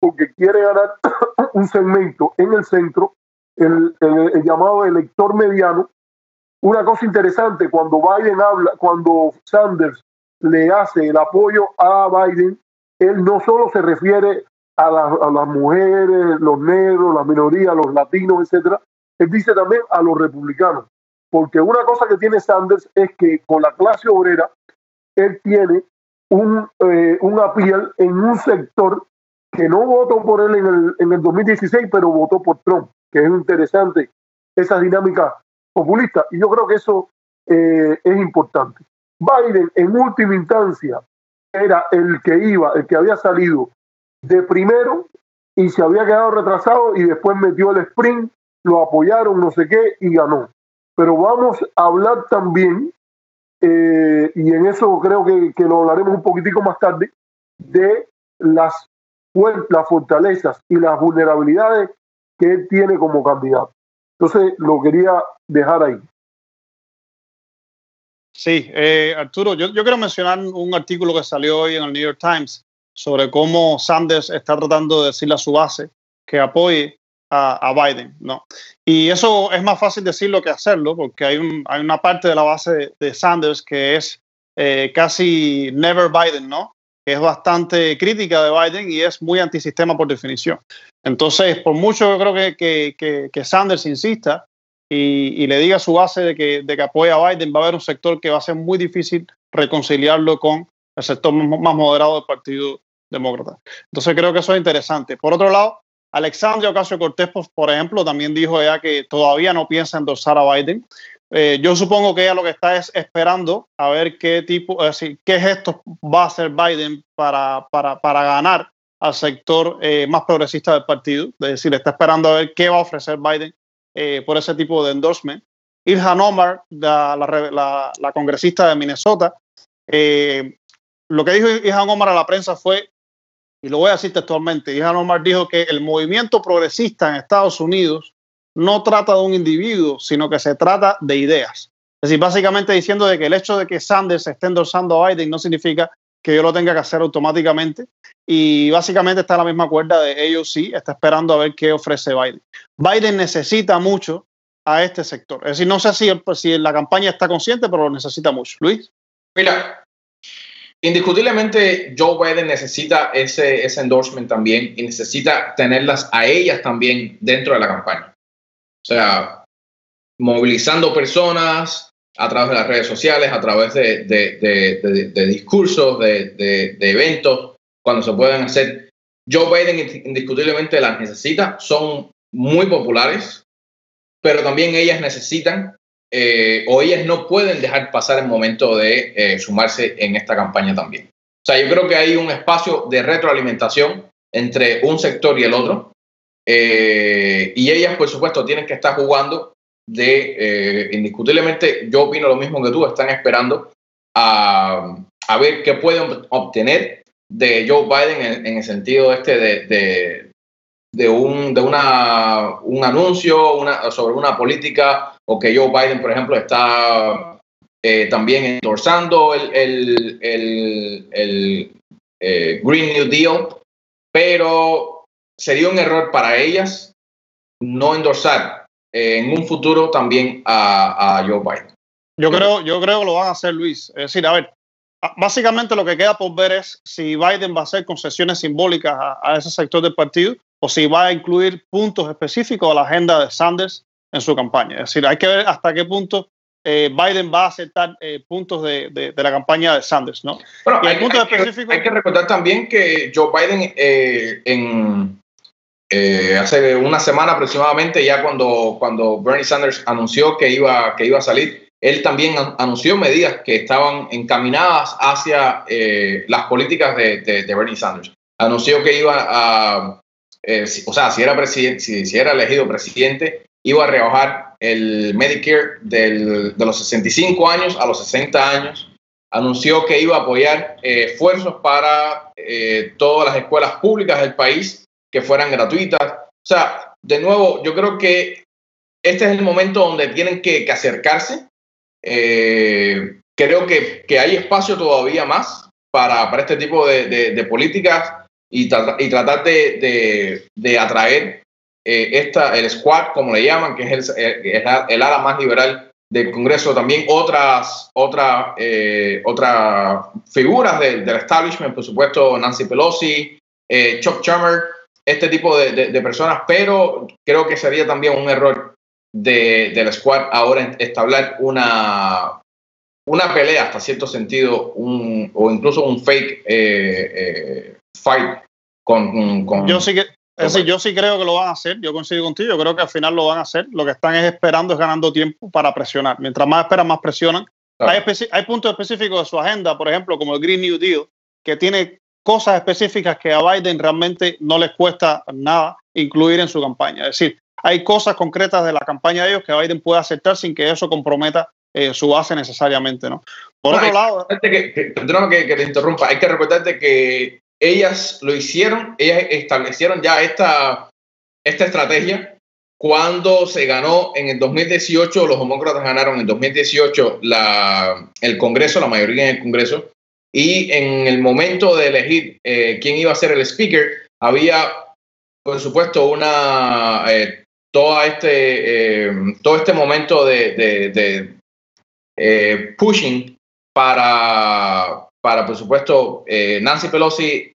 porque quiere ganar un segmento en el centro, el, el, el llamado elector mediano, una cosa interesante, cuando Biden habla, cuando Sanders le hace el apoyo a Biden, él no solo se refiere a, la, a las mujeres, los negros, las minorías, los latinos, etcétera, él dice también a los republicanos. Porque una cosa que tiene Sanders es que con la clase obrera, él tiene un, eh, un en un sector que no votó por él en el, en el 2016, pero votó por Trump, que es interesante esa dinámica populista. Y yo creo que eso eh, es importante. Biden, en última instancia, era el que iba, el que había salido de primero y se había quedado retrasado y después metió el sprint, lo apoyaron, no sé qué, y ganó. Pero vamos a hablar también, eh, y en eso creo que, que, lo hablaremos un poquitico más tarde, de las, las fortalezas y las vulnerabilidades que él tiene como candidato. Entonces, lo quería dejar ahí. Sí, eh, Arturo, yo, yo quiero mencionar un artículo que salió hoy en el New York Times sobre cómo Sanders está tratando de decirle a su base que apoye a, Biden, ¿no? Y eso es más fácil decirlo que hacerlo, porque hay, hay una parte de la base de, Sanders que es eh, casi never Biden, ¿no? Que es bastante crítica de Biden y es muy antisistema por definición. Entonces, por mucho yo creo que, que, que, Sanders insista y, y, le diga a su base de que, de que apoya a Biden, va a haber un sector que va a ser muy difícil reconciliarlo con el sector más moderado del Partido Demócrata. Entonces creo que eso es interesante. Por otro lado, Alexandria Ocasio Cortés, pues, por ejemplo, también dijo ella que todavía no piensa endosar a Biden. Eh, yo supongo que ella lo que está es esperando a ver qué tipo, es decir, qué gestos va a hacer Biden para, para, para ganar al sector eh, más progresista del partido. Es decir, está esperando a ver qué va a ofrecer Biden eh, por ese tipo de endorsement. Ilhan Omar, la, la, la congresista de Minnesota, lo que dijo Ilhan Omar a la prensa fue y lo voy a decir textualmente, Ilhan Omar dijo que el movimiento progresista en Estados Unidos no trata de un individuo, sino que se trata de ideas. Es decir, básicamente diciendo de que el hecho de que Sanders esté endorsando a Biden no significa que yo lo tenga que hacer automáticamente. Y básicamente está en la misma cuerda de ellos sí, está esperando a ver qué ofrece Biden. Biden necesita mucho a este sector. Es decir, no sé si, si la campaña está consciente, pero lo necesita mucho. Luis. Mira, Indiscutiblemente, Joe Biden necesita ese, ese endorsement también y necesita tenerlas a ellas también dentro de la campaña. O sea, movilizando personas a través de las redes sociales, a través de, de, discursos, de, eventos, cuando se pueden hacer. Joe Biden indiscutiblemente las necesita, son muy populares, pero también ellas necesitan eh, o ellas no pueden dejar pasar el momento de eh, sumarse en esta campaña también. O sea, yo creo que hay un espacio de retroalimentación entre un sector y el otro. Eh, y ellas, por supuesto, tienen que estar jugando de, indiscutiblemente, yo opino lo mismo que tú, están esperando a, a ver qué pueden obtener de Joe Biden en, el sentido este de, de, de, un, de una, un anuncio una, sobre una política o que Joe Biden, por ejemplo, está eh, también endorsando el, el, el, el eh, Green New Deal, pero sería un error para ellas no endorsar eh, en un futuro también a, a, Joe Biden. Yo creo, yo creo que lo van a hacer, Luis. Es decir, a ver, básicamente lo que queda por ver es si Biden va a hacer concesiones simbólicas a, a ese sector del partido o si va a incluir puntos específicos a la agenda de Sanders en su campaña. Es decir, hay que ver hasta qué punto eh, Biden va a aceptar eh, puntos de, de, la campaña de Sanders, ¿no? Bueno, hay, que, recordar también que Joe Biden eh, en, hace una semana aproximadamente, ya cuando, cuando Bernie Sanders anunció que iba, que iba a salir, él también anunció medidas que estaban encaminadas hacia las políticas de, de, Bernie Sanders. Anunció que iba a, o sea, si era, presidente, si, si era elegido presidente, iba a rebajar el Medicare del, de los 65 años a los 60 años. Anunció que iba a apoyar eh, esfuerzos para eh, todas las escuelas públicas del país que fueran gratuitas. O sea, de nuevo, yo creo que este es el momento donde tienen que, acercarse. Eh, creo que, que, hay espacio todavía más para, para este tipo de, de, políticas y, y tratar de, de, de atraer eh, esta, el squad, como le llaman, que es el, eh, el, ala más liberal del Congreso, también otras, otra, eh, otras figuras del, establishment, por supuesto, Nancy Pelosi, Chuck Schumer, este tipo de, de, personas, pero creo que sería también un error de, del squad ahora establecer una, una pelea hasta cierto sentido, un, o incluso un fake eh, eh, fight con, con, Yo sí que, es decir, yo sí creo que lo van a hacer, yo coincido contigo, yo creo que al final lo van a hacer, lo que están es esperando, es ganando tiempo para presionar. Mientras más esperan, más presionan. Claro. Hay, hay puntos específicos de su agenda, por ejemplo, como el Green New Deal, que tiene cosas específicas que a Biden realmente no les cuesta nada incluir en su campaña. Es decir, hay cosas concretas de la campaña de ellos que Biden puede aceptar sin que eso comprometa eh, su base necesariamente, ¿no? Por No, otro lado, que, que- perdóname que, que te interrumpa, hay que recordarte que ellas lo hicieron, ellas establecieron ya esta, esta estrategia. Cuando se ganó en el 2018, los demócratas ganaron en 2018 la, el Congreso, la mayoría en el Congreso, y en el momento de elegir eh, quién iba a ser el speaker, había, por supuesto, una... eh, toda este, eh, todo este momento de, de- de, eh, pushing para, para por supuesto, eh, Nancy Pelosi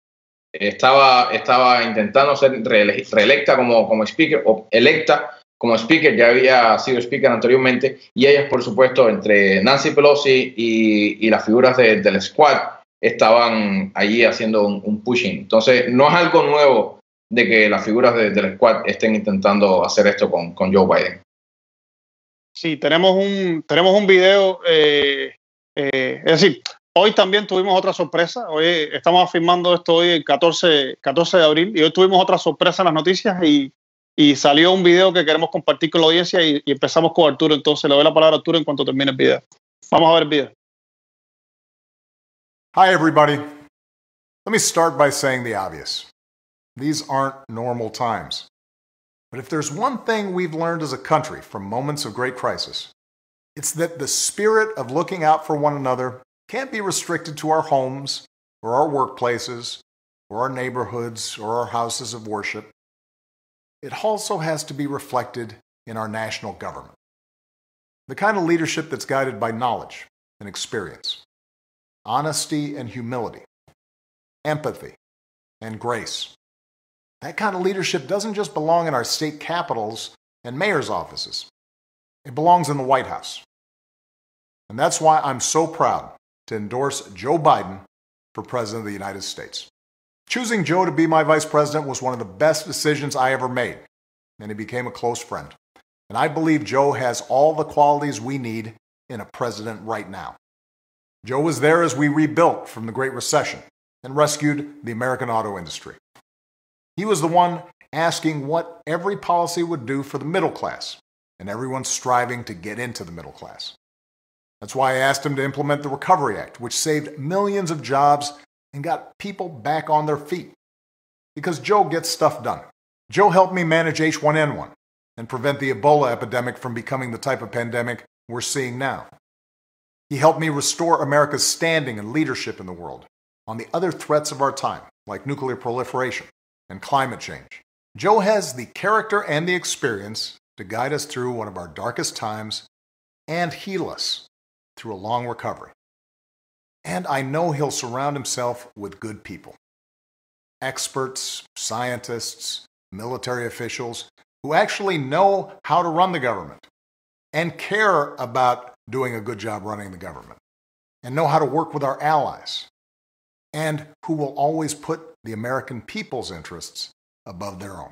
estaba, estaba intentando ser reele- reelecta como, como speaker o electa como speaker, ya había sido speaker anteriormente, y ellas, por supuesto, entre Nancy Pelosi y, y las figuras de- del squad, estaban allí haciendo un, un pushing. Entonces, no es algo nuevo de que las figuras de- del squad estén intentando hacer esto con, con Joe Biden. Sí, tenemos un, tenemos un video, eh, eh, es decir, hoy también tuvimos otra sorpresa, hoy estamos afirmando esto hoy el 14, 14 de abril y hoy tuvimos otra sorpresa en las noticias y, y salió un video que queremos compartir con la audiencia y, y empezamos con Arturo, entonces le doy la palabra a Arturo en cuanto termine el video. Vamos a ver el video. Hi, everybody. Let me start by saying the obvious. These aren't normal times. But if there's one thing we've learned as a country from moments of great crisis, it's that the spirit of looking out for one another can't be restricted to our homes or our workplaces or our neighborhoods or our houses of worship. It also has to be reflected in our national government. The kind of leadership that's guided by knowledge and experience honesty and humility, empathy and grace. That kind of leadership doesn't just belong in our state capitals and mayor's offices, it belongs in the White House. And that's why I'm so proud to endorse Joe Biden for President of the United States. Choosing Joe to be my vice president was one of the best decisions I ever made, and he became a close friend. And I believe Joe has all the qualities we need in a president right now. Joe was there as we rebuilt from the Great Recession and rescued the American auto industry. He was the one asking what every policy would do for the middle class, and everyone striving to get into the middle class. That's why I asked him to implement the Recovery Act, which saved millions of jobs and got people back on their feet. Because Joe gets stuff done. Joe helped me manage H1N1 and prevent the Ebola epidemic from becoming the type of pandemic we're seeing now. He helped me restore America's standing and leadership in the world on the other threats of our time, like nuclear proliferation and climate change. Joe has the character and the experience to guide us through one of our darkest times and heal us through a long recovery. And I know he'll surround himself with good people experts, scientists, military officials who actually know how to run the government and care about doing a good job running the government and know how to work with our allies and who will always put the American people's interests above their own.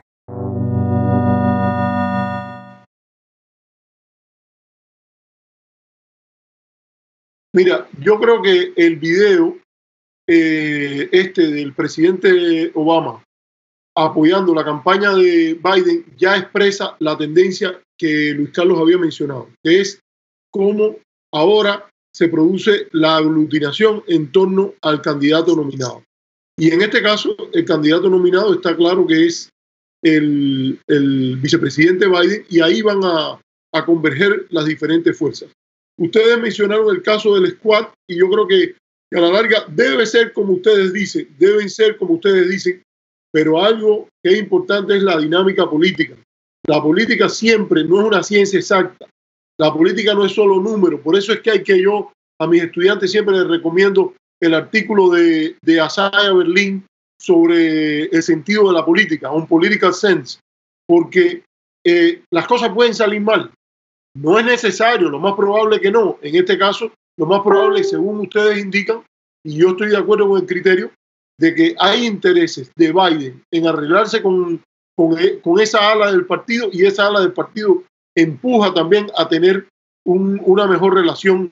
Mira, yo creo que el video eh, este del presidente Obama apoyando la campaña de Biden ya expresa la tendencia que Luis Carlos había mencionado, que es cómo ahora se produce la aglutinación en torno al candidato nominado. Y en este caso, el candidato nominado está claro que es el, vicepresidente Biden y ahí van a converger las diferentes fuerzas. Ustedes mencionaron el caso del squad y yo creo que a la larga debe ser como ustedes dicen, deben ser como ustedes dicen, pero algo que es importante es la dinámica política. La política siempre no es una ciencia exacta. La política no es solo número. Por eso es que hay que yo a mis estudiantes siempre les recomiendo el artículo de, de Asaya Berlin sobre el sentido de la política, un political sense, porque eh, las cosas pueden salir mal. No es necesario, lo más probable que no. En este caso, lo más probable, según ustedes indican, y yo estoy de acuerdo con el criterio, de que hay intereses de Biden en arreglarse con, con, e, con esa ala del partido y esa ala del partido empuja también a tener un, una mejor relación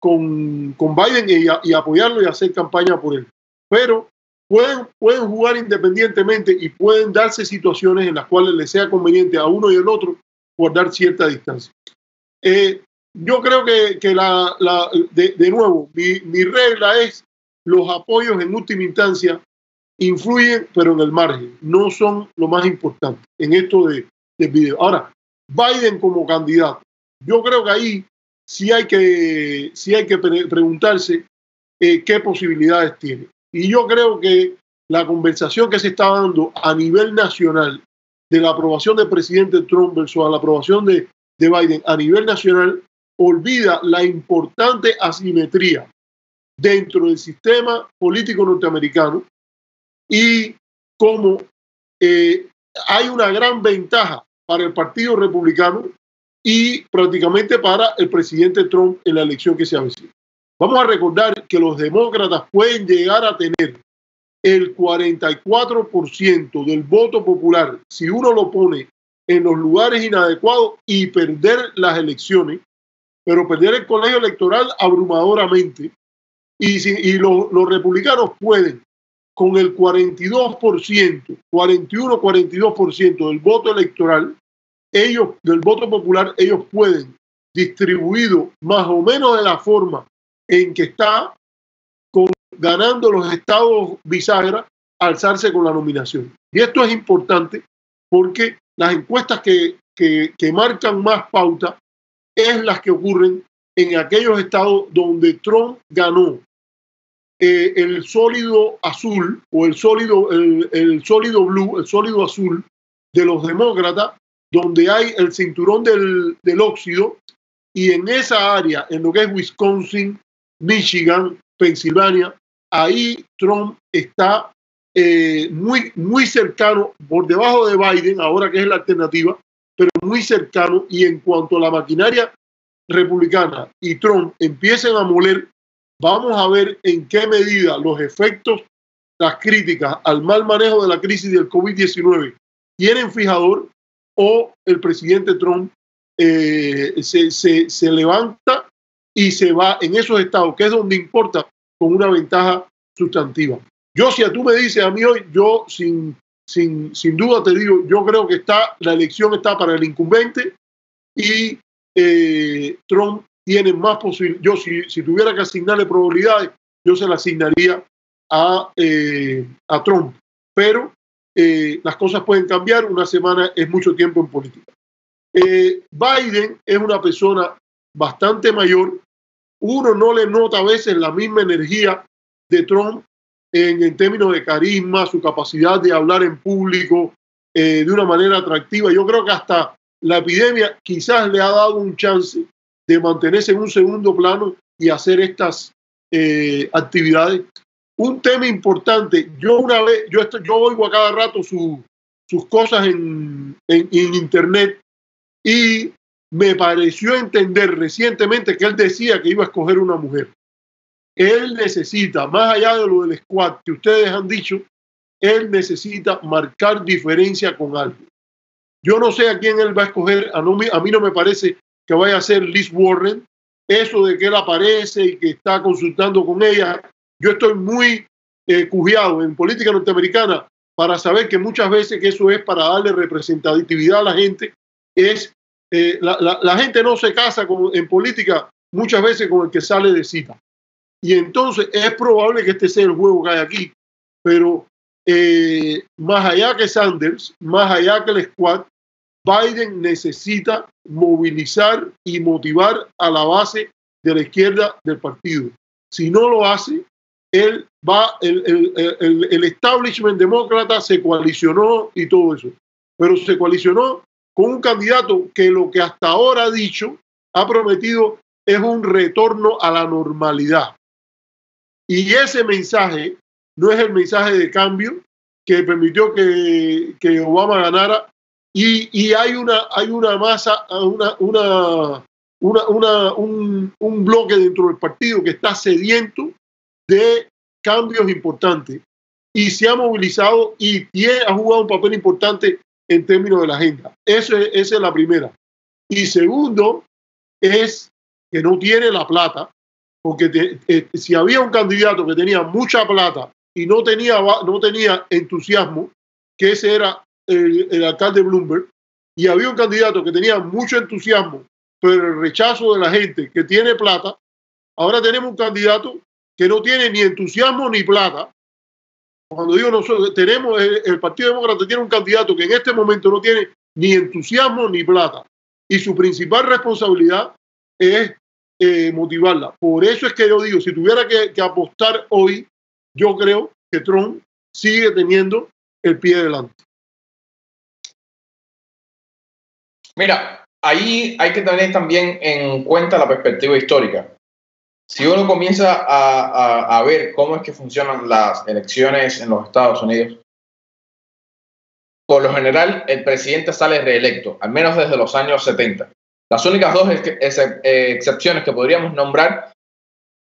con, con Biden y, y, apoyarlo y hacer campaña por él. Pero pueden, pueden jugar independientemente y pueden darse situaciones en las cuales les sea conveniente a uno y al otro guardar cierta distancia. Eh, yo creo que, que la, de, de, nuevo, mi, regla es los apoyos en última instancia influyen, pero en el margen, no son lo más importante en esto de, del video. Ahora, Biden como candidato, yo creo que ahí sí hay que, sí hay que pre preguntarse eh, qué posibilidades tiene. Y yo creo que la conversación que se está dando a nivel nacional de la aprobación del presidente Trump versus la aprobación de, de Biden a nivel nacional olvida la importante asimetría dentro del sistema político norteamericano y cómo eh, hay una gran ventaja para el Partido Republicano y prácticamente para el presidente Trump en la elección que se avecina. Vamos a recordar que los demócratas pueden llegar a tener el 44% del voto popular si uno lo pone en los lugares inadecuados y perder las elecciones, pero perder el colegio electoral abrumadoramente. Y, si, y lo, los republicanos pueden, con el 42%, 41-42% del voto electoral, ellos, del voto popular, ellos pueden, distribuido más o menos de la forma en que está con, ganando los estados bisagra, alzarse con la nominación. Y esto es importante porque las encuestas que, que, marcan más pauta es las que ocurren en aquellos estados donde Trump ganó. Eh, el sólido azul o el sólido, el, el, sólido blue, el sólido azul de los demócratas, donde hay el cinturón del, del óxido, y en esa área, en lo que es Wisconsin, Michigan, Pensilvania, ahí Trump está eh, muy, muy cercano, por debajo de Biden, ahora que es la alternativa, pero muy cercano. Y en cuanto a la maquinaria republicana y Trump empiecen a moler, vamos a ver en qué medida los efectos, las críticas al mal manejo de la crisis del COVID-19 tienen fijador o el presidente Trump eh, se, se, se levanta y se va en esos estados, que es donde importa, con una ventaja sustantiva. Yo, si a tú me dices a mí hoy, yo sin, sin, sin duda te digo, yo creo que está, la elección está para el incumbente y eh, Trump tiene más posibilidades. Yo, si, si, tuviera que asignarle probabilidades, yo se la asignaría a, eh, a Trump. Pero eh, las cosas pueden cambiar, una semana es mucho tiempo en política. Eh, Biden es una persona bastante mayor, uno no le nota a veces la misma energía de Trump en, en términos de carisma, su capacidad de hablar en público eh, de una manera atractiva. Yo creo que hasta la epidemia quizás le ha dado un chance de mantenerse en un segundo plano y hacer estas eh, actividades. Un tema importante, yo una vez, yo, estoy, yo oigo a cada rato su, sus cosas en, en, en internet y me pareció entender recientemente que él decía que iba a escoger una mujer. Él necesita, más allá de lo del squad que ustedes han dicho, él necesita marcar diferencia con algo. Yo no sé a quién él va a escoger, a, mí no me parece que vaya a ser Liz Warren. Eso de que él aparece y que está consultando con ella, yo estoy muy eh, en política norteamericana para saber que muchas veces que eso es para darle representatividad a la gente, es eh, la, gente no se casa con, en política muchas veces con el que sale de cita. Y entonces es probable que este sea el juego que hay aquí. Pero eh, más allá que Sanders, más allá que el squad, Biden necesita movilizar y motivar a la base de la izquierda del partido. Si no lo hace, él va, el, el, establishment demócrata se coalicionó y todo eso. Pero se coalicionó con un candidato que lo que hasta ahora ha dicho, ha prometido, es un retorno a la normalidad. Y ese mensaje no es el mensaje de cambio que permitió que, que Obama ganara. Y, y, hay, una, hay una masa, una, una, una, un, un bloque dentro del partido que está sediento de cambios importantes y se ha movilizado y ha jugado un papel importante en términos de la agenda. Eso es, esa es la primera. Y segundo, es que no tiene la plata, porque te- eh, si había un candidato que tenía mucha plata y no tenía, no tenía entusiasmo, que ese era el, el alcalde Bloomberg, y había un candidato que tenía mucho entusiasmo, pero el rechazo de la gente que tiene plata, ahora tenemos un candidato que no tiene ni entusiasmo ni plata. Cuando digo nosotros, tenemos, el, el Partido Demócrata tiene un candidato que en este momento no tiene ni entusiasmo ni plata. Y su principal responsabilidad es eh, motivarla. Por eso es que yo digo, si tuviera que, apostar hoy, yo creo que Trump sigue teniendo el pie delante. Mira, ahí hay que tener también en cuenta la perspectiva histórica. Si uno comienza a ver cómo es que funcionan las elecciones en los Estados Unidos, por lo general el presidente sale reelecto, al menos desde los años 70. Las únicas dos eh, excepciones que podríamos nombrar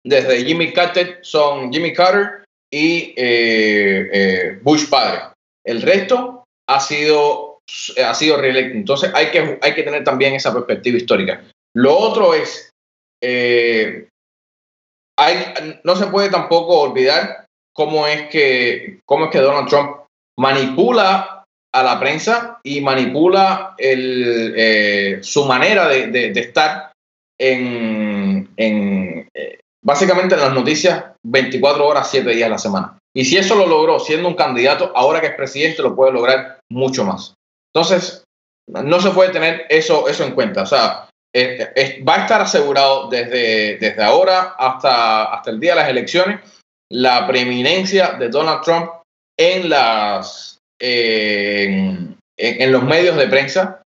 desde Jimmy Carter son Jimmy Carter y eh, eh, Bush padre. El resto ha sido, ha sido reelecto. Entonces hay que, hay que tener también esa perspectiva histórica. Lo otro es, no se puede tampoco olvidar cómo es que, cómo es que Donald Trump manipula a la prensa y manipula eh, su manera de, de- estar en, eh, básicamente en las noticias 24 horas, 7 días a la semana. Y si eso lo logró siendo un candidato, ahora que es presidente lo puede lograr mucho más. Entonces, no se puede tener eso, eso en cuenta. O sea, eh, va a estar asegurado desde, desde ahora hasta, hasta el día de las elecciones la preeminencia de Donald Trump en, las, en, en- los medios de prensa.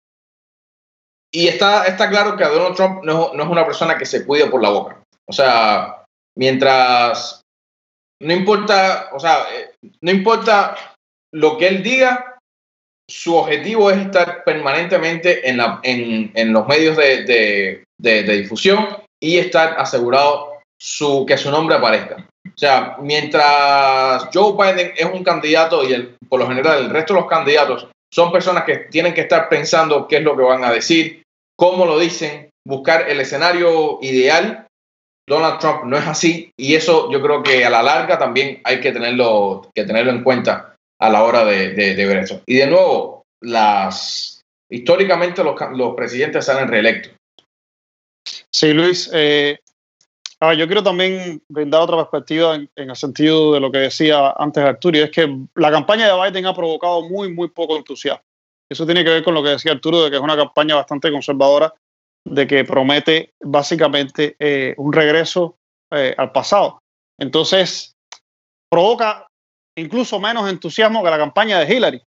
Y está, está claro que Donald Trump no, no es una persona que se cuide por la boca. O sea, mientras no importa, o sea, eh, no importa lo que él diga, su objetivo es estar permanentemente en, la, en, en los medios de, de- de- de difusión y estar asegurado su, que su nombre aparezca. O sea, mientras Joe Biden es un candidato y el, por lo general el resto de los candidatos son personas que tienen que estar pensando qué es lo que van a decir, cómo lo dicen, buscar el escenario ideal. Donald Trump no es así y eso yo creo que a la larga también hay que tenerlo, que tenerlo en cuenta a la hora de, ver eso. Y de nuevo, las históricamente los, los presidentes salen reelectos. Sí, Luis. eh, a ver, yo quiero también brindar otra perspectiva en, en el sentido de lo que decía antes Arturo, es que la campaña de Biden ha provocado muy, muy poco entusiasmo. Eso tiene que ver con lo que decía Arturo, de que es una campaña bastante conservadora, de que promete básicamente eh, un regreso eh, al pasado. Entonces, provoca incluso menos entusiasmo que la campaña de Hillary.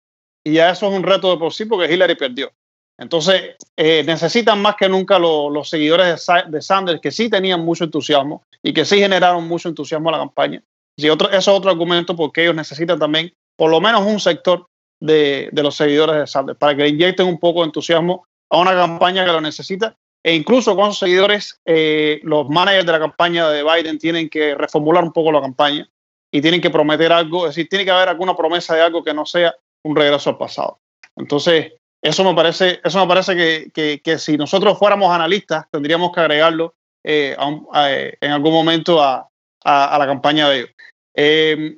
Y ya eso es un reto de por sí porque Hillary perdió. Entonces, eh, necesitan más que nunca lo- los seguidores de, Sa- de Sanders que sí tenían mucho entusiasmo y que sí generaron mucho entusiasmo a la campaña. Y otro, eso es otro argumento porque ellos necesitan también por lo menos un sector de, de los seguidores de Sanders para que le inyecten un poco de entusiasmo a una campaña que lo necesita. E incluso con sus seguidores, eh, los managers de la campaña de Biden tienen que reformular un poco la campaña y tienen que prometer algo, es decir, tiene que haber alguna promesa de algo que no sea un regreso al pasado. Entonces, eso me parece, eso me parece que, que- que si nosotros fuéramos analistas, tendríamos que agregarlo eh, eh, en algún momento a, a- la campaña de ellos. Eh,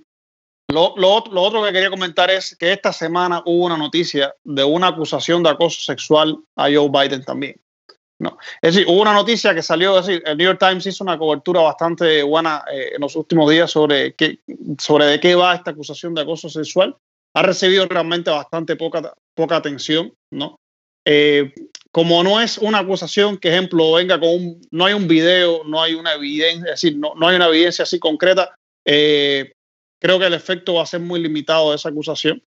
lo, lo lo otro que quería comentar es que esta semana hubo una noticia de una acusación de acoso sexual a Joe Biden también. No. Es decir, hubo una noticia que salió, es decir, el New York Times hizo una cobertura bastante buena eh, en los últimos días sobre, qué, sobre de qué va esta acusación de acoso sexual. Ha recibido realmente bastante poca, poca atención, ¿no? Eh, como no es una acusación que, ejemplo, venga con un, no hay un video, no hay una evidencia, es decir, no, no hay una evidencia así concreta, eh, creo que el efecto va a ser muy limitado de esa acusación.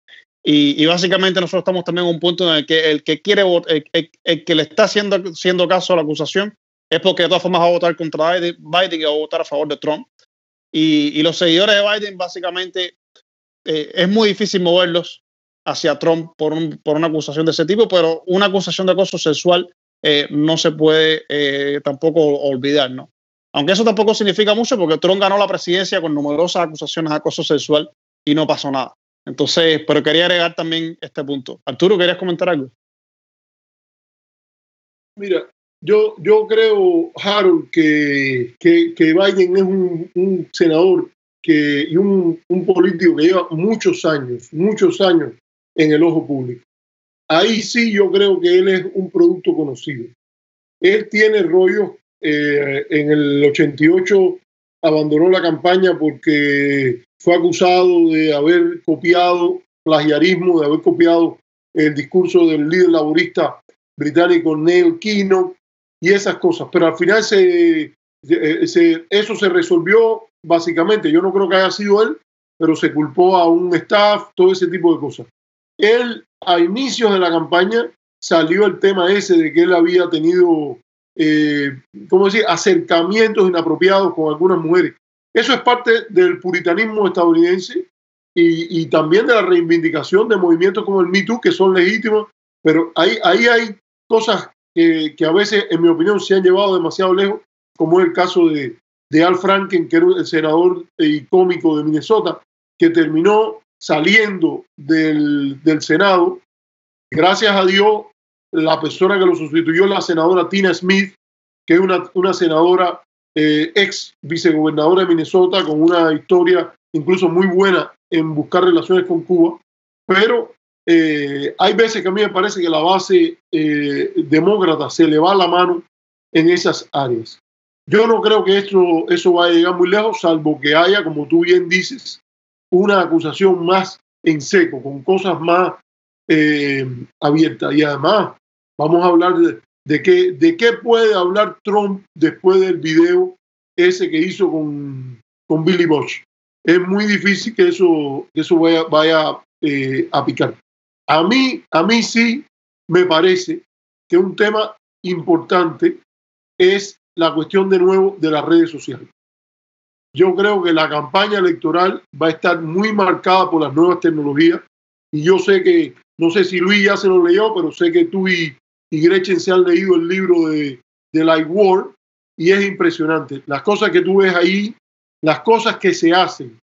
Y, básicamente nosotros estamos también en un punto en el que el que quiere el, el- que le está haciendo, haciendo caso a la acusación es porque de todas formas va a votar contra Biden, y va a votar a favor de Trump. Y, y los seguidores de Biden básicamente eh, es muy difícil moverlos hacia Trump por, un- por una acusación de ese tipo, pero una acusación de acoso sexual eh, no se puede eh, tampoco olvidar, ¿no? Aunque eso tampoco significa mucho porque Trump ganó la presidencia con numerosas acusaciones de acoso sexual y no pasó nada. Entonces, pero quería agregar también este punto. Arturo, ¿querías comentar algo? Mira, yo, yo creo, Harold, que, que, Biden es un, senador que, y un, un, político que lleva muchos años, muchos años en el ojo público. Ahí sí yo creo que él es un producto conocido. Él tiene rollos. Eh, en el 88 abandonó la campaña porque fue acusado de haber copiado plagiarismo, de haber copiado el discurso del líder laborista británico Neil Kino y esas cosas. Pero al final se, eso se resolvió básicamente. Yo no creo que haya sido él, pero se culpó a un staff, todo ese tipo de cosas. Él, a inicios de la campaña, salió el tema ese de que él había tenido, eh, ¿cómo decir?, acercamientos inapropiados con algunas mujeres. Eso es parte del puritanismo estadounidense y, también de la reivindicación de movimientos como el Me Too, que son legítimos, pero ahí, ahí hay cosas que, que, a veces, en mi opinión, se han llevado demasiado lejos, como es el caso de, de Al Franken, que era el senador y cómico de Minnesota, que terminó saliendo del, del Senado. Gracias a Dios, la persona que lo sustituyó la senadora Tina Smith, que es una, una senadora eh, ex vicegobernadora de Minnesota con una historia incluso muy buena en buscar relaciones con Cuba, pero eh, hay veces que a mí me parece que la base eh, demócrata se le va la mano en esas áreas. Yo no creo que esto, eso vaya a llegar muy lejos, salvo que haya, como tú bien dices, una acusación más en seco, con cosas más eh, abiertas. Y además, vamos a hablar de, qué, de qué puede hablar Trump después del video ese que hizo con, con Billy Bush. Es muy difícil que eso, que eso vaya, vaya eh, a picar. A mí, a mí sí me parece que un tema importante es la cuestión de nuevo de las redes sociales. Yo creo que la campaña electoral va a estar muy marcada por las nuevas tecnologías y yo sé que, no sé si Luis ya se lo leyó, pero sé que tú y, y Gretchen se han leído el libro de, de Light War y es impresionante. Las cosas que tú ves ahí, las cosas que se hacen,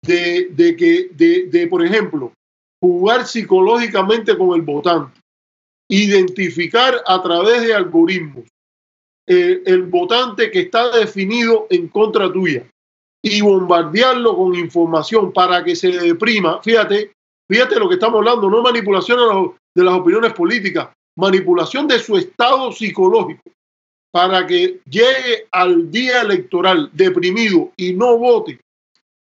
de, de que, de, de, por ejemplo, jugar psicológicamente con el votante, identificar a través de algoritmos eh, el votante que está definido en contra tuya y bombardearlo con información para que se deprima. Fíjate, fíjate lo que estamos hablando, no manipulación de las opiniones políticas, manipulación de su estado psicológico para que llegue al día electoral deprimido y no vote.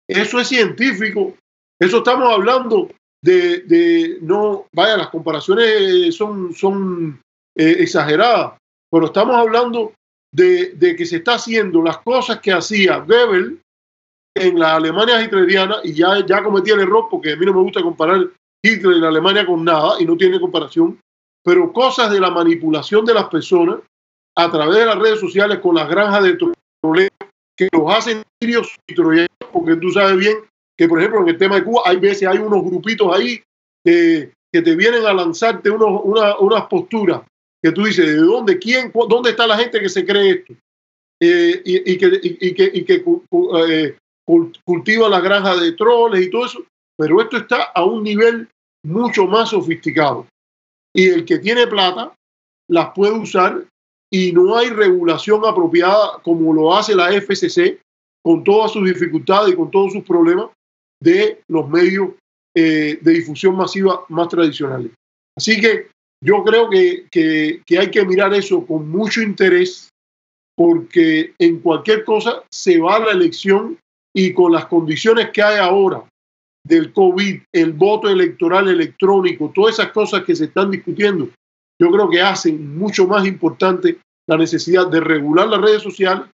Eso es científico. Eso estamos hablando de, de no, vaya, las comparaciones son, son eh, exageradas, pero estamos hablando de, que se está haciendo las cosas que hacía Goebbels en la Alemania hitleriana y ya, ya cometí el error porque a mí no me gusta comparar Hitler y la Alemania con nada y no tiene comparación, pero cosas de la manipulación de las personas a través de las redes sociales con las granjas de troleos que los hacen sirios y troyanos, porque tú sabes bien que, por ejemplo, en el tema de Cuba, hay veces hay unos grupitos ahí que, que te vienen a lanzarte unos, una, unas posturas que tú dices, ¿de dónde, quién, dónde está la gente que se cree esto? Eh, y, y, que, y, que, y que eh, cultiva la granja de troles y todo eso, pero esto está a un nivel mucho más sofisticado. Y el que tiene plata las puede usar y no hay regulación apropiada como lo hace la FCC con todas sus dificultades y con todos sus problemas de los medios eh, de difusión masiva más tradicionales. Así que yo creo que, que, que hay que mirar eso con mucho interés porque en cualquier cosa se va a la elección y con las condiciones que hay ahora del COVID, el voto electoral electrónico, todas esas cosas que se están discutiendo, yo creo que hacen mucho más importante la necesidad de regular las redes sociales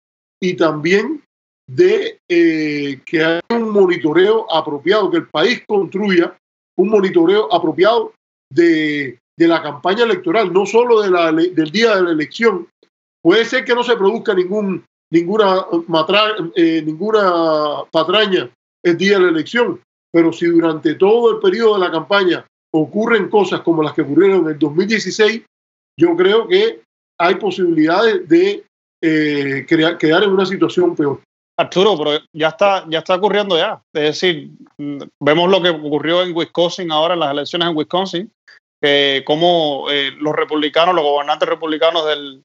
y también de eh, que haya un monitoreo apropiado, que el país construya un monitoreo apropiado de, de la campaña electoral, no solo de la, del día de la elección. Puede ser que no se produzca ningún, ninguna, matra, eh, ninguna patraña el día de la elección, pero si durante todo el periodo de la campaña ocurren cosas como las que ocurrieron en el 2016, yo creo que hay posibilidades de eh, crear, quedar en una situación peor. Arturo, pero ya está, ya está ocurriendo ya. Es decir, vemos lo que ocurrió en Wisconsin ahora en las elecciones en Wisconsin, que como eh, los republicanos, los gobernantes republicanos del el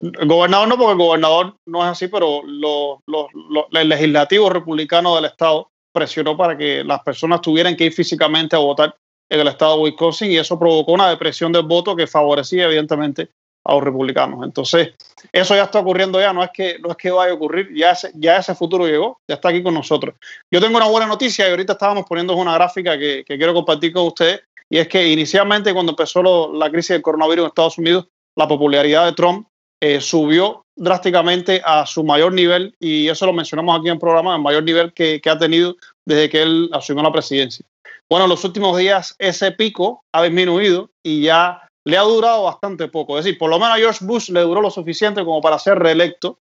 gobernador no, porque el gobernador no es así, pero el legislativo republicano del estado presionó para que las personas tuvieran que ir físicamente a votar en el estado de Wisconsin y eso provocó una depresión del voto que favorecía evidentemente a los republicanos. Entonces, eso ya está ocurriendo ya, no es que, no es que vaya a ocurrir, ya ese, ya ese futuro llegó, ya está aquí con nosotros. Yo tengo una buena noticia y ahorita estábamos poniendo una gráfica que, quiero compartir con ustedes y es que inicialmente cuando empezó la crisis del coronavirus en Estados Unidos, la popularidad de Trump eh, subió drásticamente a su mayor nivel y eso lo mencionamos aquí en el programa, el mayor nivel que, ha tenido desde que él asumió la presidencia. Bueno, en los últimos días ese pico ha disminuido y ya le ha durado bastante poco. Es decir, por lo menos a George Bush le duró lo suficiente como para ser reelecto.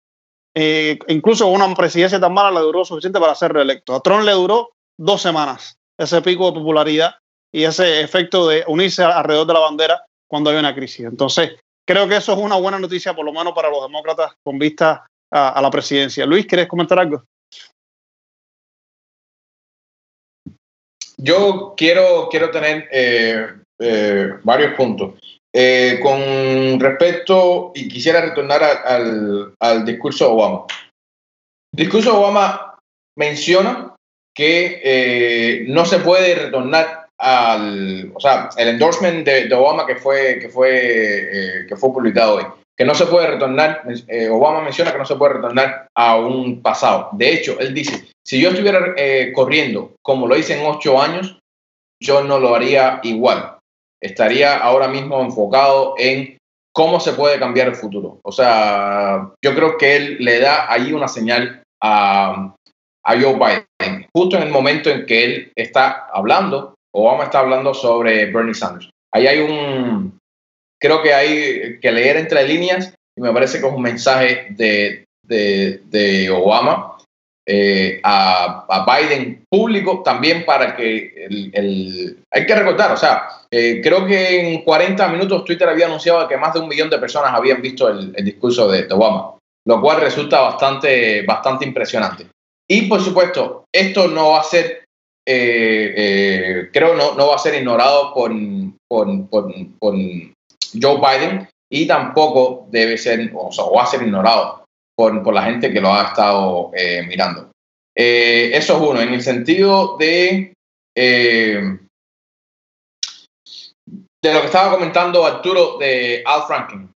Eh, incluso una presidencia tan mala le duró lo suficiente para ser reelecto. A Trump le duró dos semanas ese pico de popularidad y ese efecto de unirse alrededor de la bandera cuando hay una crisis. Entonces, creo que eso es una buena noticia, por lo menos para los demócratas, con vista a, la presidencia. Luis, ¿quieres comentar algo? Yo quiero, quiero tener eh, eh, varios puntos. Eh, con respecto, y quisiera retornar al, al, discurso de Obama. El discurso de Obama menciona que no se puede retornar al, o sea, el endorsement de, Obama que fue, que fue, que fue publicado hoy, que no se puede retornar, Obama menciona que no se puede retornar a un pasado. De hecho, él dice, si yo estuviera corriendo como lo hice en ocho años, yo no lo haría igual estaría ahora mismo enfocado en cómo se puede cambiar el futuro. O sea, yo creo que él le da ahí una señal a, a Joe Biden, justo en el momento en que él está hablando, Obama está hablando sobre Bernie Sanders. Ahí hay un, creo que hay que leer entre líneas y me parece que es un mensaje de, de, de Obama eh, a, a, Biden público también para que el, hay que recordar, o sea, eh, creo que en 40 minutos Twitter había anunciado que más de un millón de personas habían visto el, discurso de, Obama, lo cual resulta bastante, bastante impresionante. Y por supuesto, esto no va a ser, eh, creo, no, no va a ser ignorado por, por, por, por, Joe Biden y tampoco debe ser, o, sea, va a ser ignorado por, por la gente que lo ha estado eh, mirando. Eh, eso es uno. En el sentido de, eh, de lo que estaba comentando Arturo de Al Franken,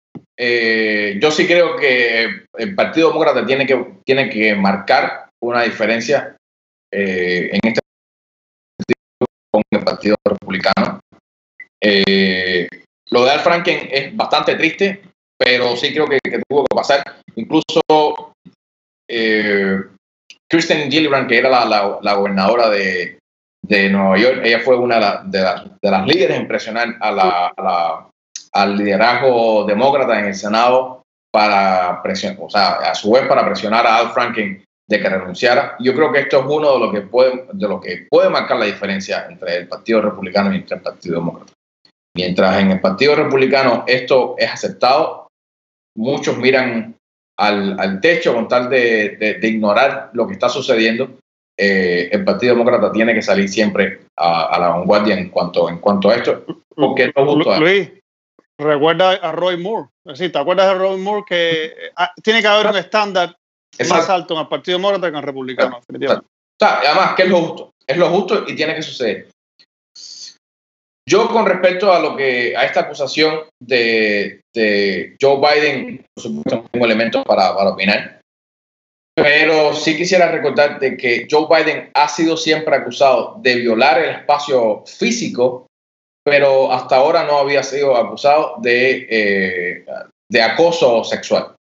yo sí creo que el Partido Demócrata tiene que, tiene que marcar una diferencia en este Partido Republicano. lo de Al Franken es bastante triste, pero sí creo que, tuvo que pasar. Incluso eh, Kristen Gillibrand, que era la, gobernadora de, Nueva York, ella fue una de, las líderes en presionar al liderazgo demócrata en el Senado para presionar, o sea, a su vez para presionar a Al Franken de que renunciara. Yo creo que esto es uno de lo que puede, de lo que puede marcar la diferencia entre el Partido Republicano y entre el Partido Demócrata. Mientras en el Partido Republicano esto es aceptado, muchos miran al, al techo con tal de, de, ignorar lo que está sucediendo. Eh, el Partido Demócrata tiene que salir siempre a, la vanguardia en cuanto, en cuanto a esto, porque no justo Luis, recuerda a Roy Moore. ¿Sí? ¿Te acuerdas de Roy Moore? Que ah, tiene que haber un estándar más alto en el Partido Demócrata que en el Republicano. además, que es lo justo. Es lo justo y tiene que suceder. Yo con respecto a lo que a esta acusación de, Joe Biden, por supuesto no tengo elementos para, para, opinar, pero sí quisiera recordar de que Joe Biden ha sido siempre acusado de violar el espacio físico, pero hasta ahora no había sido acusado de, eh, de acoso sexual.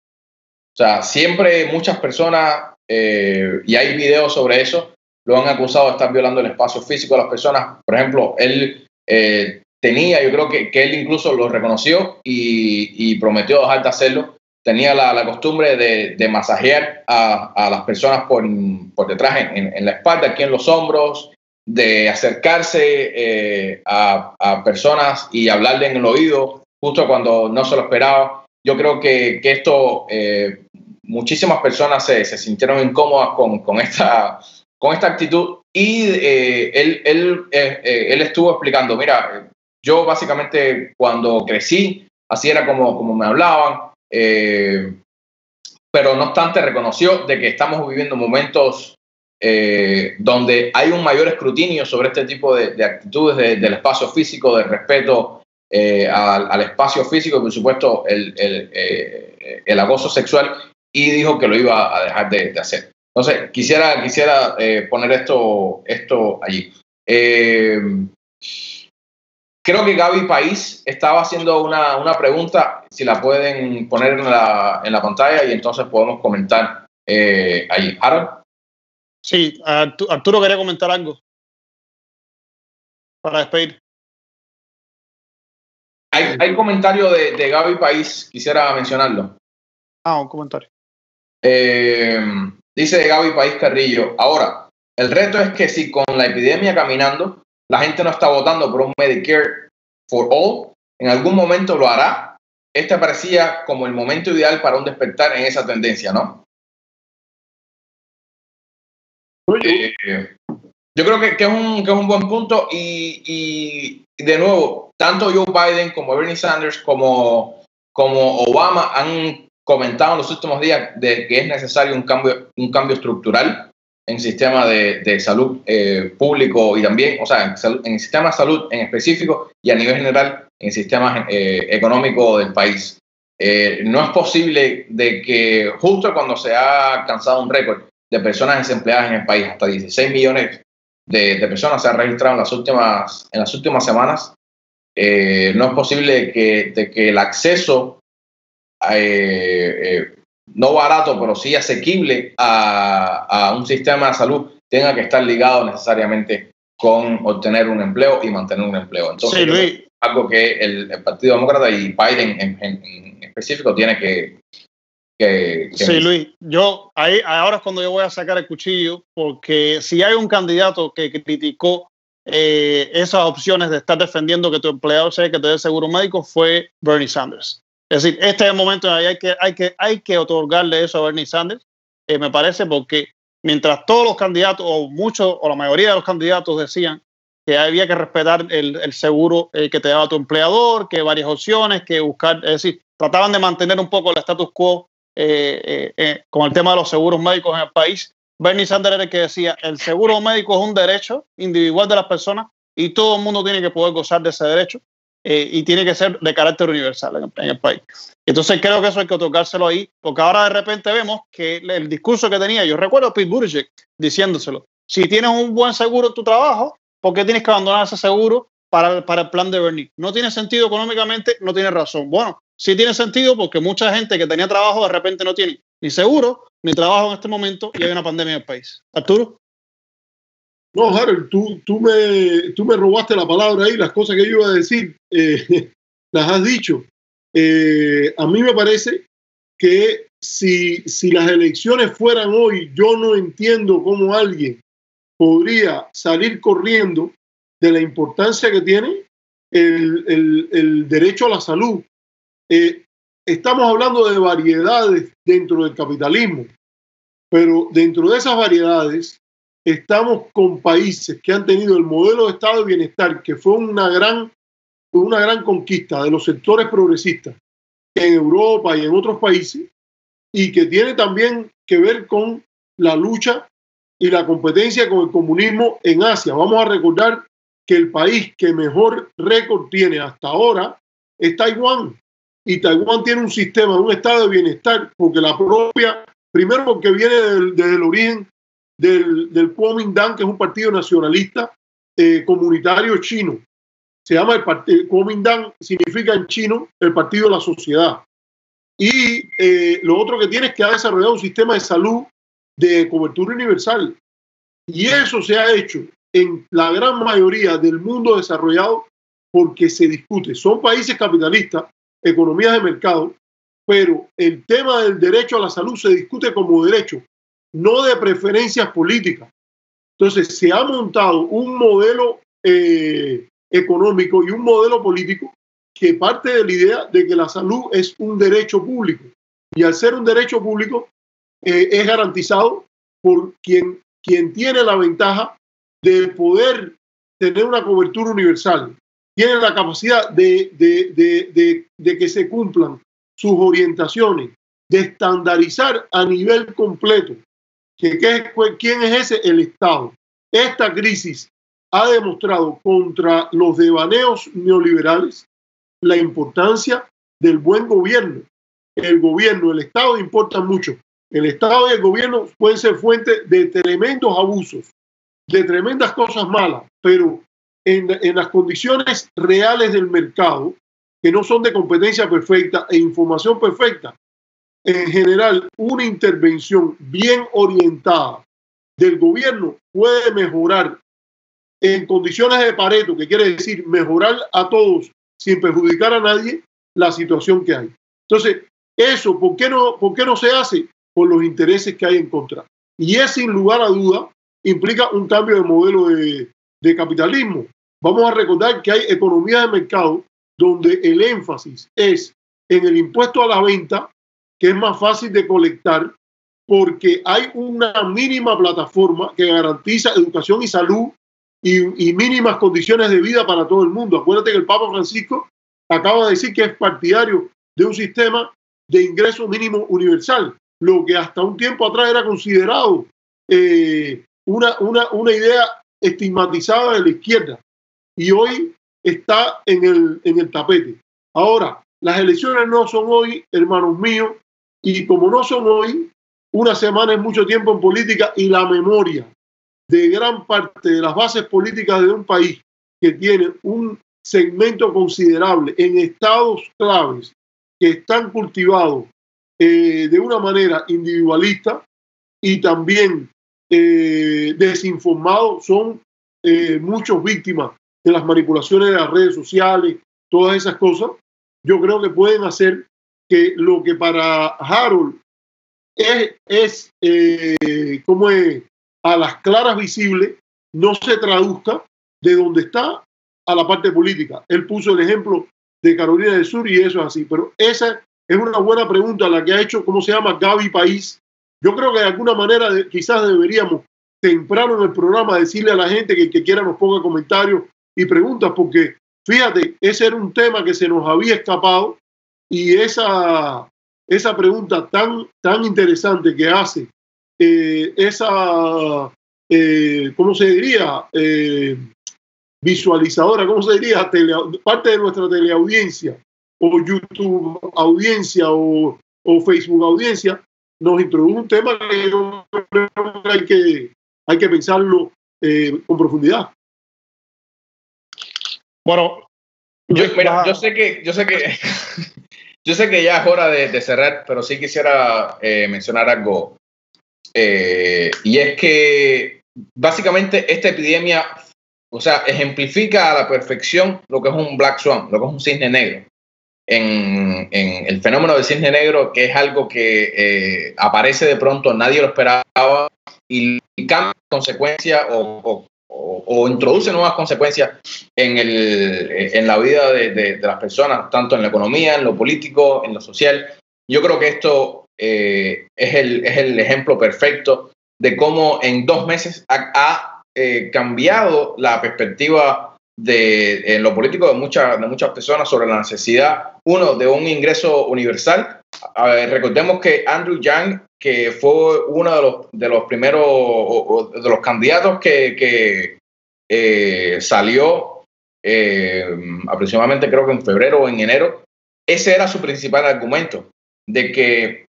O sea, siempre muchas personas, eh, y hay videos sobre eso, lo han acusado de estar violando el espacio físico de las personas. Por ejemplo, él eh, tenía, yo creo que, que, él incluso lo reconoció y, y prometió dejar de hacerlo. Tenía la, costumbre de, de masajear a, a, las personas por, por detrás, en, en, la espalda, aquí en los hombros, de acercarse eh, a, a, personas y hablarle en el oído justo cuando no se lo esperaba. yo creo que, que esto, muchísimas personas se, sintieron incómodas con, con, esta, con esta actitud y eh, él, él, eh, él estuvo explicando, mira, yo básicamente cuando crecí, así era como, como me hablaban, pero no obstante reconoció de que estamos viviendo momentos eh, donde hay un mayor escrutinio sobre este tipo de, de actitudes de, del espacio físico, del respeto eh, al, al, espacio físico y por supuesto el, el, eh, el, acoso sexual y dijo que lo iba a dejar de, de hacer. Entonces, quisiera, quisiera eh, poner esto, esto allí. creo que Gaby País estaba haciendo una, una, pregunta, si la pueden poner en la, en la pantalla y entonces podemos comentar allí. Harold. Sí, Arturo quería comentar algo para despedir. Hay, hay comentario de, de, Gaby País, quisiera mencionarlo. Ah, un comentario. Eh, dice Gaby País Carrillo, ahora, el reto es que si con la epidemia caminando, la gente no está votando por un Medicare for All, en algún momento lo hará. Este parecía como el momento ideal para un despertar en esa tendencia, ¿no? Eh, yo creo que, que, es un, que, es un, buen punto y, y, de nuevo, tanto Joe Biden como Bernie Sanders como, como Obama han comentado en los últimos días de que es necesario un cambio, un cambio estructural en sistema de, de salud eh, público y también, o sea, en, en, el sistema de salud en específico y a nivel general en el sistema eh, económico del país. Eh, no es posible de que justo cuando se ha alcanzado un récord de personas desempleadas en el país, hasta 16 millones de, de personas se han registrado en las últimas, en las últimas semanas. Eh, no es posible que, de que el acceso, eh, eh, no barato, pero sí asequible a, a, un sistema de salud tenga que estar ligado necesariamente con obtener un empleo y mantener un empleo. Entonces, sí, Luis. algo que el, el, Partido Demócrata y Biden en, en, en específico tiene que, que, que, sí, Luis, yo ahí ahora es cuando yo voy a sacar el cuchillo, porque si hay un candidato que criticó eh, esas opciones de estar defendiendo que tu empleado sea que te dé seguro médico, fue Bernie Sanders. Es decir, este es el momento en el que hay que, otorgarle eso a Bernie Sanders, eh, me parece, porque mientras todos los candidatos, o muchos, o la mayoría de los candidatos decían que había que respetar el, seguro eh, que te daba tu empleador, que varias opciones, que buscar, es decir, trataban de mantener un poco el status quo eh, con el tema de los seguros médicos en el país. Bernie Sanders era el que decía, el seguro médico es un derecho individual de las personas y todo el mundo tiene que poder gozar de ese derecho eh, y tiene que ser de carácter universal en en el, país. Entonces creo que eso hay que tocárselo ahí, porque ahora de repente vemos que el discurso que tenía, yo recuerdo a Pete Buttigieg diciéndoselo, si tienes un buen seguro en tu trabajo, ¿por qué tienes que abandonar ese seguro para, para el plan de Bernie? No tiene sentido económicamente, no tiene razón. Bueno, sí tiene sentido porque mucha gente que tenía trabajo de repente no tiene ni seguro ni trabajo en este momento y hay una pandemia en el país. Arturo. No, Harold, tú, tú, me, tú me robaste la palabra ahí, las cosas que yo iba a decir, eh, las has dicho. Eh, a mí me parece que si, si las elecciones fueran hoy, yo no entiendo cómo alguien podría salir corriendo de la importancia que tiene el, el, el derecho a la salud eh, estamos hablando de variedades dentro del capitalismo, pero dentro de esas variedades estamos con países que han tenido el modelo de estado de bienestar, que fue una gran, una gran conquista de los sectores progresistas en Europa y en otros países, y que tiene también que ver con la lucha y la competencia con el comunismo en Asia. Vamos a recordar que el país que mejor récord tiene hasta ahora es Taiwán y Taiwán tiene un sistema, un estado de bienestar, porque la propia, primero porque viene desde el origen del, del Kuomintang, que es un partido nacionalista eh, comunitario chino. Se llama el partido, Kuomintang significa en chino el partido de la sociedad. Y eh, lo otro que tiene es que ha desarrollado un sistema de salud de cobertura universal. Y eso se ha hecho en la gran mayoría del mundo desarrollado porque se discute. Son países capitalistas economías de mercado, pero el tema del derecho a la salud se discute como derecho, no de preferencias políticas. Entonces, se ha montado un modelo eh, económico y un modelo político que parte de la idea de que la salud es un derecho público y al ser un derecho público eh, es garantizado por quien, quien tiene la ventaja de poder tener una cobertura universal, tiene la capacidad de, de, de, de que se cumplan sus orientaciones, de estandarizar a nivel completo. ¿Que, que, ¿Quién es ese? El Estado. Esta crisis ha demostrado contra los devaneos neoliberales la importancia del buen gobierno. El gobierno, el Estado importan mucho. El Estado y el gobierno pueden ser fuente de tremendos abusos, de tremendas cosas malas, pero en, en las condiciones reales del mercado, que no son de competencia perfecta e información perfecta, en general una intervención bien orientada del gobierno puede mejorar en condiciones de Pareto, que quiere decir mejorar a todos sin perjudicar a nadie, la situación que hay. Entonces, eso, ¿por qué no, por qué no se hace? Por los intereses que hay en contra. Y es sin lugar a duda, implica un cambio de modelo de, de capitalismo. Vamos a recordar que hay economías de mercado donde el énfasis es en el impuesto a la venta, que es más fácil de colectar, porque hay una mínima plataforma que garantiza educación y salud y, y, mínimas condiciones de vida para todo el mundo. Acuérdate que el Papa Francisco acaba de decir que es partidario de un sistema de ingreso mínimo universal, lo que hasta un tiempo atrás era considerado eh, una, una, una idea estigmatizada de la izquierda y hoy está en el, en el tapete. Ahora, las elecciones no son hoy, hermanos míos, y como no son hoy, una semana es mucho tiempo en política y la memoria de gran parte de las bases políticas de un país que tiene un segmento considerable en estados claves que están cultivados eh, de una manera individualista y también eh, desinformados, son eh, muchos víctimas de las manipulaciones de las redes sociales, todas esas cosas, yo creo que pueden hacer que lo que para Harold es, es eh, como es, a las claras visibles, no se traduzca de donde está a la parte política. Él puso el ejemplo de Carolina del Sur y eso es así, pero esa es una buena pregunta la que ha hecho, ¿cómo se llama? Gaby País. Yo creo que de alguna manera de, quizás deberíamos temprano en el programa decirle a la gente que que quiera nos ponga comentarios y preguntas, porque fíjate, ese era un tema que se nos había escapado y esa, esa pregunta tan, tan interesante que hace eh, esa, eh, ¿cómo se diría? Eh, visualizadora, ¿cómo se diría? Tele, parte de nuestra teleaudiencia o YouTube audiencia o, o, Facebook audiencia, nos introduce un tema que yo creo que hay que, hay que pensarlo eh, con profundidad. Bueno, yo, mira, yo sé que, yo sé que Yo sé que ya es hora de, de cerrar, pero sí quisiera eh, mencionar algo. Eh, y es que básicamente esta epidemia, o sea, ejemplifica a la perfección lo que es un black swan, lo que es un cisne negro. En, en el fenómeno del cisne negro, que es algo que eh, aparece de pronto, nadie lo esperaba y cambia consecuencia o, o o, introduce nuevas consecuencias en, el, en la vida de, de, de, las personas, tanto en la economía, en lo político, en lo social. Yo creo que esto eh, es, el, es el ejemplo perfecto de cómo en dos meses ha, ha eh, cambiado la perspectiva de, en lo político de, mucha, de muchas personas sobre la necesidad, uno, de un ingreso universal. Ver, recordemos que Andrew Yang que fue uno de los, de los primeros, de los candidatos que, que eh, salió eh, aproximadamente creo que en febrero o en enero, ese era su principal argumento, de que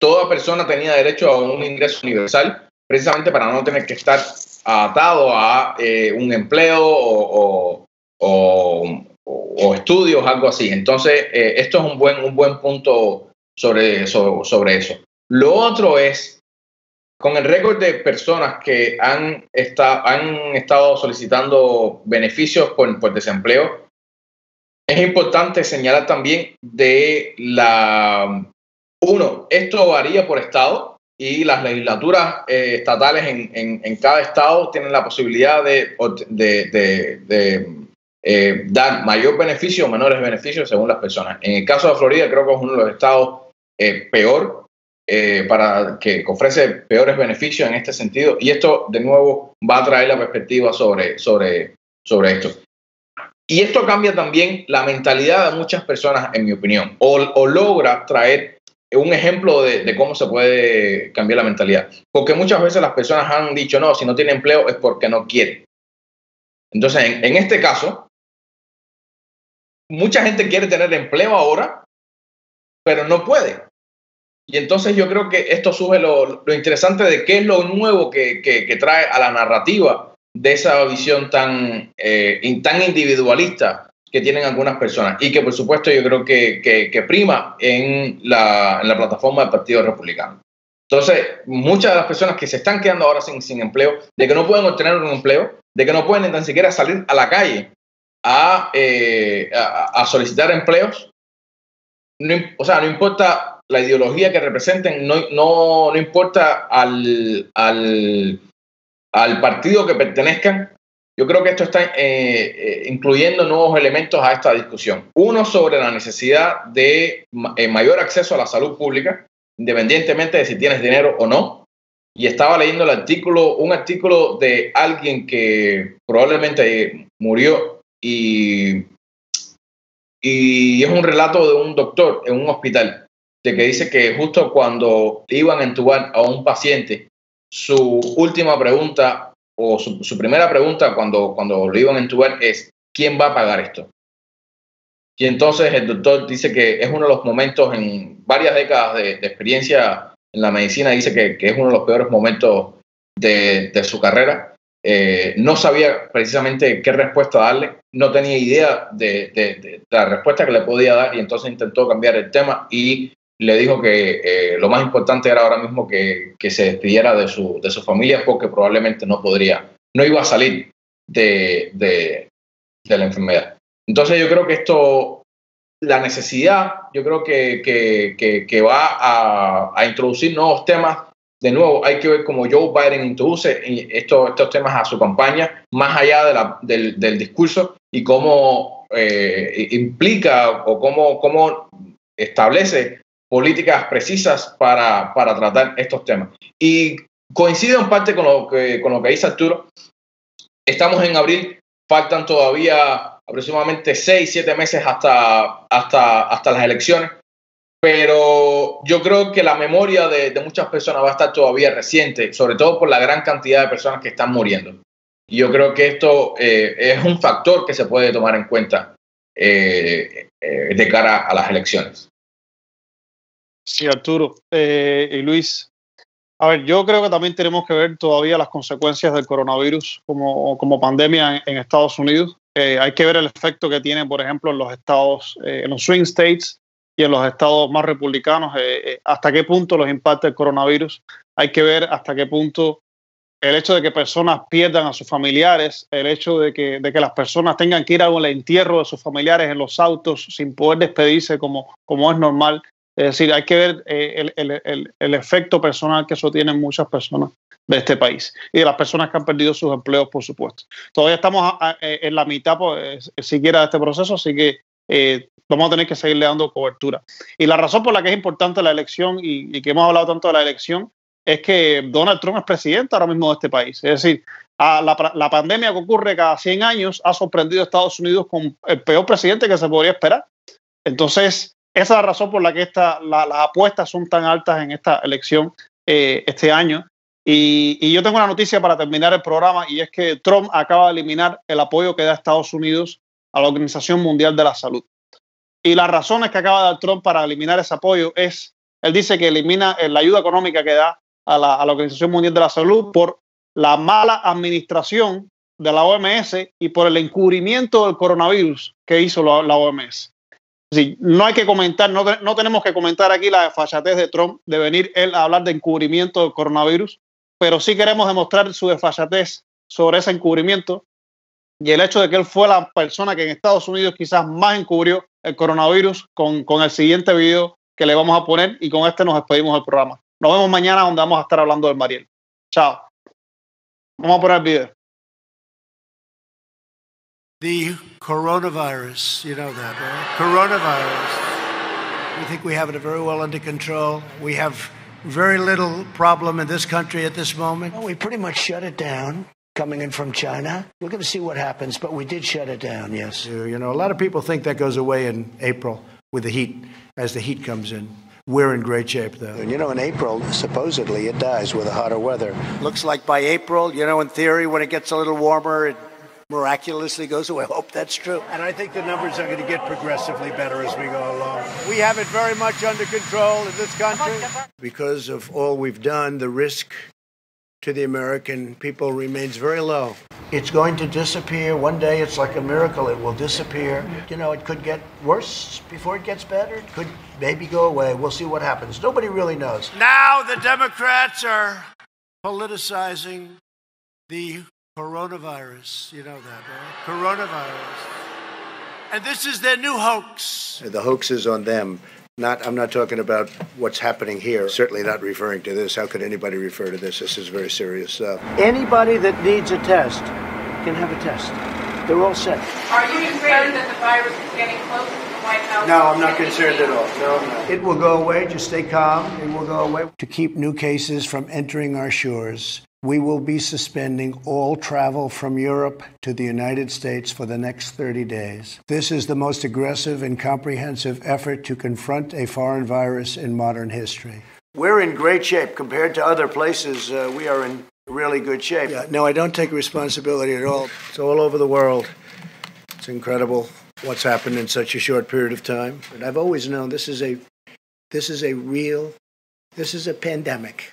toda persona tenía derecho a un ingreso universal, precisamente para no tener que estar atado a eh, un empleo o, o, estudios, algo así. Entonces, esto es un buen, un buen punto sobre, sobre, sobre eso. Lo otro es, con el récord de personas que han, está, han estado solicitando beneficios por, por desempleo, es importante señalar también de la... Uno, esto varía por estado y las legislaturas eh, estatales en, en, en, cada estado tienen la posibilidad de, de, de, de eh, dar mayor beneficio o menores beneficios según las personas. En el caso de Florida, creo que es uno de los estados eh, peor, eh, para que, ofrece peores beneficios en este sentido. Y esto, de nuevo, va a traer la perspectiva sobre, sobre, sobre esto. Y esto cambia también la mentalidad de muchas personas, en mi opinión, o, logra traer un ejemplo de, cómo se puede cambiar la mentalidad. Porque muchas veces las personas han dicho, no, si no tiene empleo es porque no quiere. Entonces, en, en este caso, mucha gente quiere tener empleo ahora, pero no puede. Y entonces yo creo que esto sube lo, lo interesante de qué es lo nuevo que, que, que, trae a la narrativa de esa visión tan, eh, tan individualista que tienen algunas personas y que por supuesto yo creo que, que prima en la, en la, plataforma del Partido Republicano. Entonces, muchas de las personas que se están quedando ahora sin, sin empleo, de que no pueden obtener un empleo, de que no pueden ni tan siquiera salir a la calle a, eh, a, a solicitar empleos, no, o sea, no importa la ideología que representen, no, no, no importa al, al, al, partido que pertenezcan. Yo creo que esto está eh, eh, incluyendo nuevos elementos a esta discusión. Uno sobre la necesidad de eh, mayor acceso a la salud pública, independientemente de si tienes dinero o no. Y estaba leyendo el artículo, un artículo de alguien que probablemente murió y, y es un relato de un doctor en un hospital de que dice que justo cuando iban a entubar a un paciente, su última pregunta o su, su, primera pregunta cuando, cuando lo iban a entubar es, ¿quién va a pagar esto? Y entonces el doctor dice que es uno de los momentos en varias décadas de, de experiencia en la medicina, dice que, que, es uno de los peores momentos de, de su carrera. Eh, no sabía precisamente qué respuesta darle, no tenía idea de, de, la respuesta que le podía dar y entonces intentó cambiar el tema y le dijo que eh, lo más importante era ahora mismo que, que, se despidiera de su, de su familia porque probablemente no podría, no iba a salir de, de, la enfermedad. Entonces yo creo que esto, la necesidad, yo creo que, que, que va a, a, introducir nuevos temas. De nuevo, hay que ver cómo Joe Biden introduce estos, estos temas a su campaña, más allá de la, del, del, discurso y cómo eh, implica o cómo, cómo establece políticas precisas para, para tratar estos temas. Y coincide en parte con lo, que, con lo que dice Arturo. Estamos en abril, faltan todavía aproximadamente seis, siete meses hasta, hasta, hasta las elecciones, pero yo creo que la memoria de, de, muchas personas va a estar todavía reciente, sobre todo por la gran cantidad de personas que están muriendo. Y yo creo que esto eh, es un factor que se puede tomar en cuenta eh, eh, de cara a las elecciones. Sí, Arturo eh, y Luis. A ver, yo creo que también tenemos que ver todavía las consecuencias del coronavirus como, como pandemia en, en Estados Unidos. Eh, hay que ver el efecto que tiene, por ejemplo, en los estados, eh, en los swing states y en los estados más republicanos, eh, hasta qué punto los impacta el coronavirus. Hay que ver hasta qué punto el hecho de que personas pierdan a sus familiares, el hecho de que, de que las personas tengan que ir al entierro de sus familiares en los autos sin poder despedirse como, como es normal, es decir, hay que ver eh, el, el, el, efecto personal que eso tiene en muchas personas de este país y de las personas que han perdido sus empleos, por supuesto. Todavía estamos a, a, en la mitad, pues, siquiera de este proceso, así que eh, vamos a tener que seguirle dando cobertura. Y la razón por la que es importante la elección y, que hemos hablado tanto de la elección es que Donald Trump es presidente ahora mismo de este país. Es decir, la, la pandemia que ocurre cada 100 años ha sorprendido a Estados Unidos con el peor presidente que se podría esperar. Entonces, esa es la razón por la que esta, la, las apuestas son tan altas en esta elección eh, este año. Y, yo tengo una noticia para terminar el programa y es que Trump acaba de eliminar el apoyo que da Estados Unidos a la Organización Mundial de la Salud. Y las razones que acaba de dar Trump para eliminar ese apoyo es, él dice que elimina eh, la ayuda económica que da a la, a la Organización Mundial de la Salud por la mala administración de la OMS y por el encubrimiento del coronavirus que hizo la OMS. Sí, no hay que comentar, no, no, tenemos que comentar aquí la desfachatez de Trump de venir él a hablar de encubrimiento del coronavirus, pero sí queremos demostrar su desfachatez sobre ese encubrimiento y el hecho de que él fue la persona que en Estados Unidos quizás más encubrió el coronavirus con, con el siguiente video que le vamos a poner y con este nos despedimos del programa. Nos vemos mañana donde vamos a estar hablando del Mariel. Chao. Vamos a poner el video. The coronavirus. You know that, right? Coronavirus. We think we have it very well under control. We have very little problem in this country at this moment. Well, we pretty much shut it down coming in from China. We're going to see what happens, but we did shut it down, yes. You know, a lot of people think that goes away in April with the heat, as the heat comes in. We're in great shape, though. And you know, in April, supposedly it dies with the hotter weather. Looks like by April, you know, in theory, when it gets a little warmer, it miraculously goes away. I hope that's true. And I think the numbers are going to get progressively better as we go along. We have it very much under control in this country. Because of all we've done, the risk to the American people remains very low. It's going to disappear. One day it's like a miracle. It will disappear. You know, it could get worse before it gets better. It could maybe go away. We'll see what happens. Nobody really knows. Now the Democrats are politicizing the coronavirus. You know that, right? Coronavirus. And this is their new hoax. The hoax is on them. Not, I'm not talking about what's happening here. Certainly not referring to this. How could anybody refer to this? This is very serious stuff. Anybody that needs a test can have a test. They're all set. Are you concerned that the virus is getting close to the White House? No, I'm not concerned at all. No, I'm not. It will go away. Just stay calm. It will go away. To keep new cases from entering our shores, we will be suspending all travel from Europe to the United States for the next 30 days. This is the most aggressive and comprehensive effort to confront a foreign virus in modern history. We're in great shape compared to other places. Uh, we are in really good shape. Yeah, no, I don't take responsibility at all. It's all over the world. It's incredible what's happened in such a short period of time. And I've always known this is a this is a real this is a pandemic.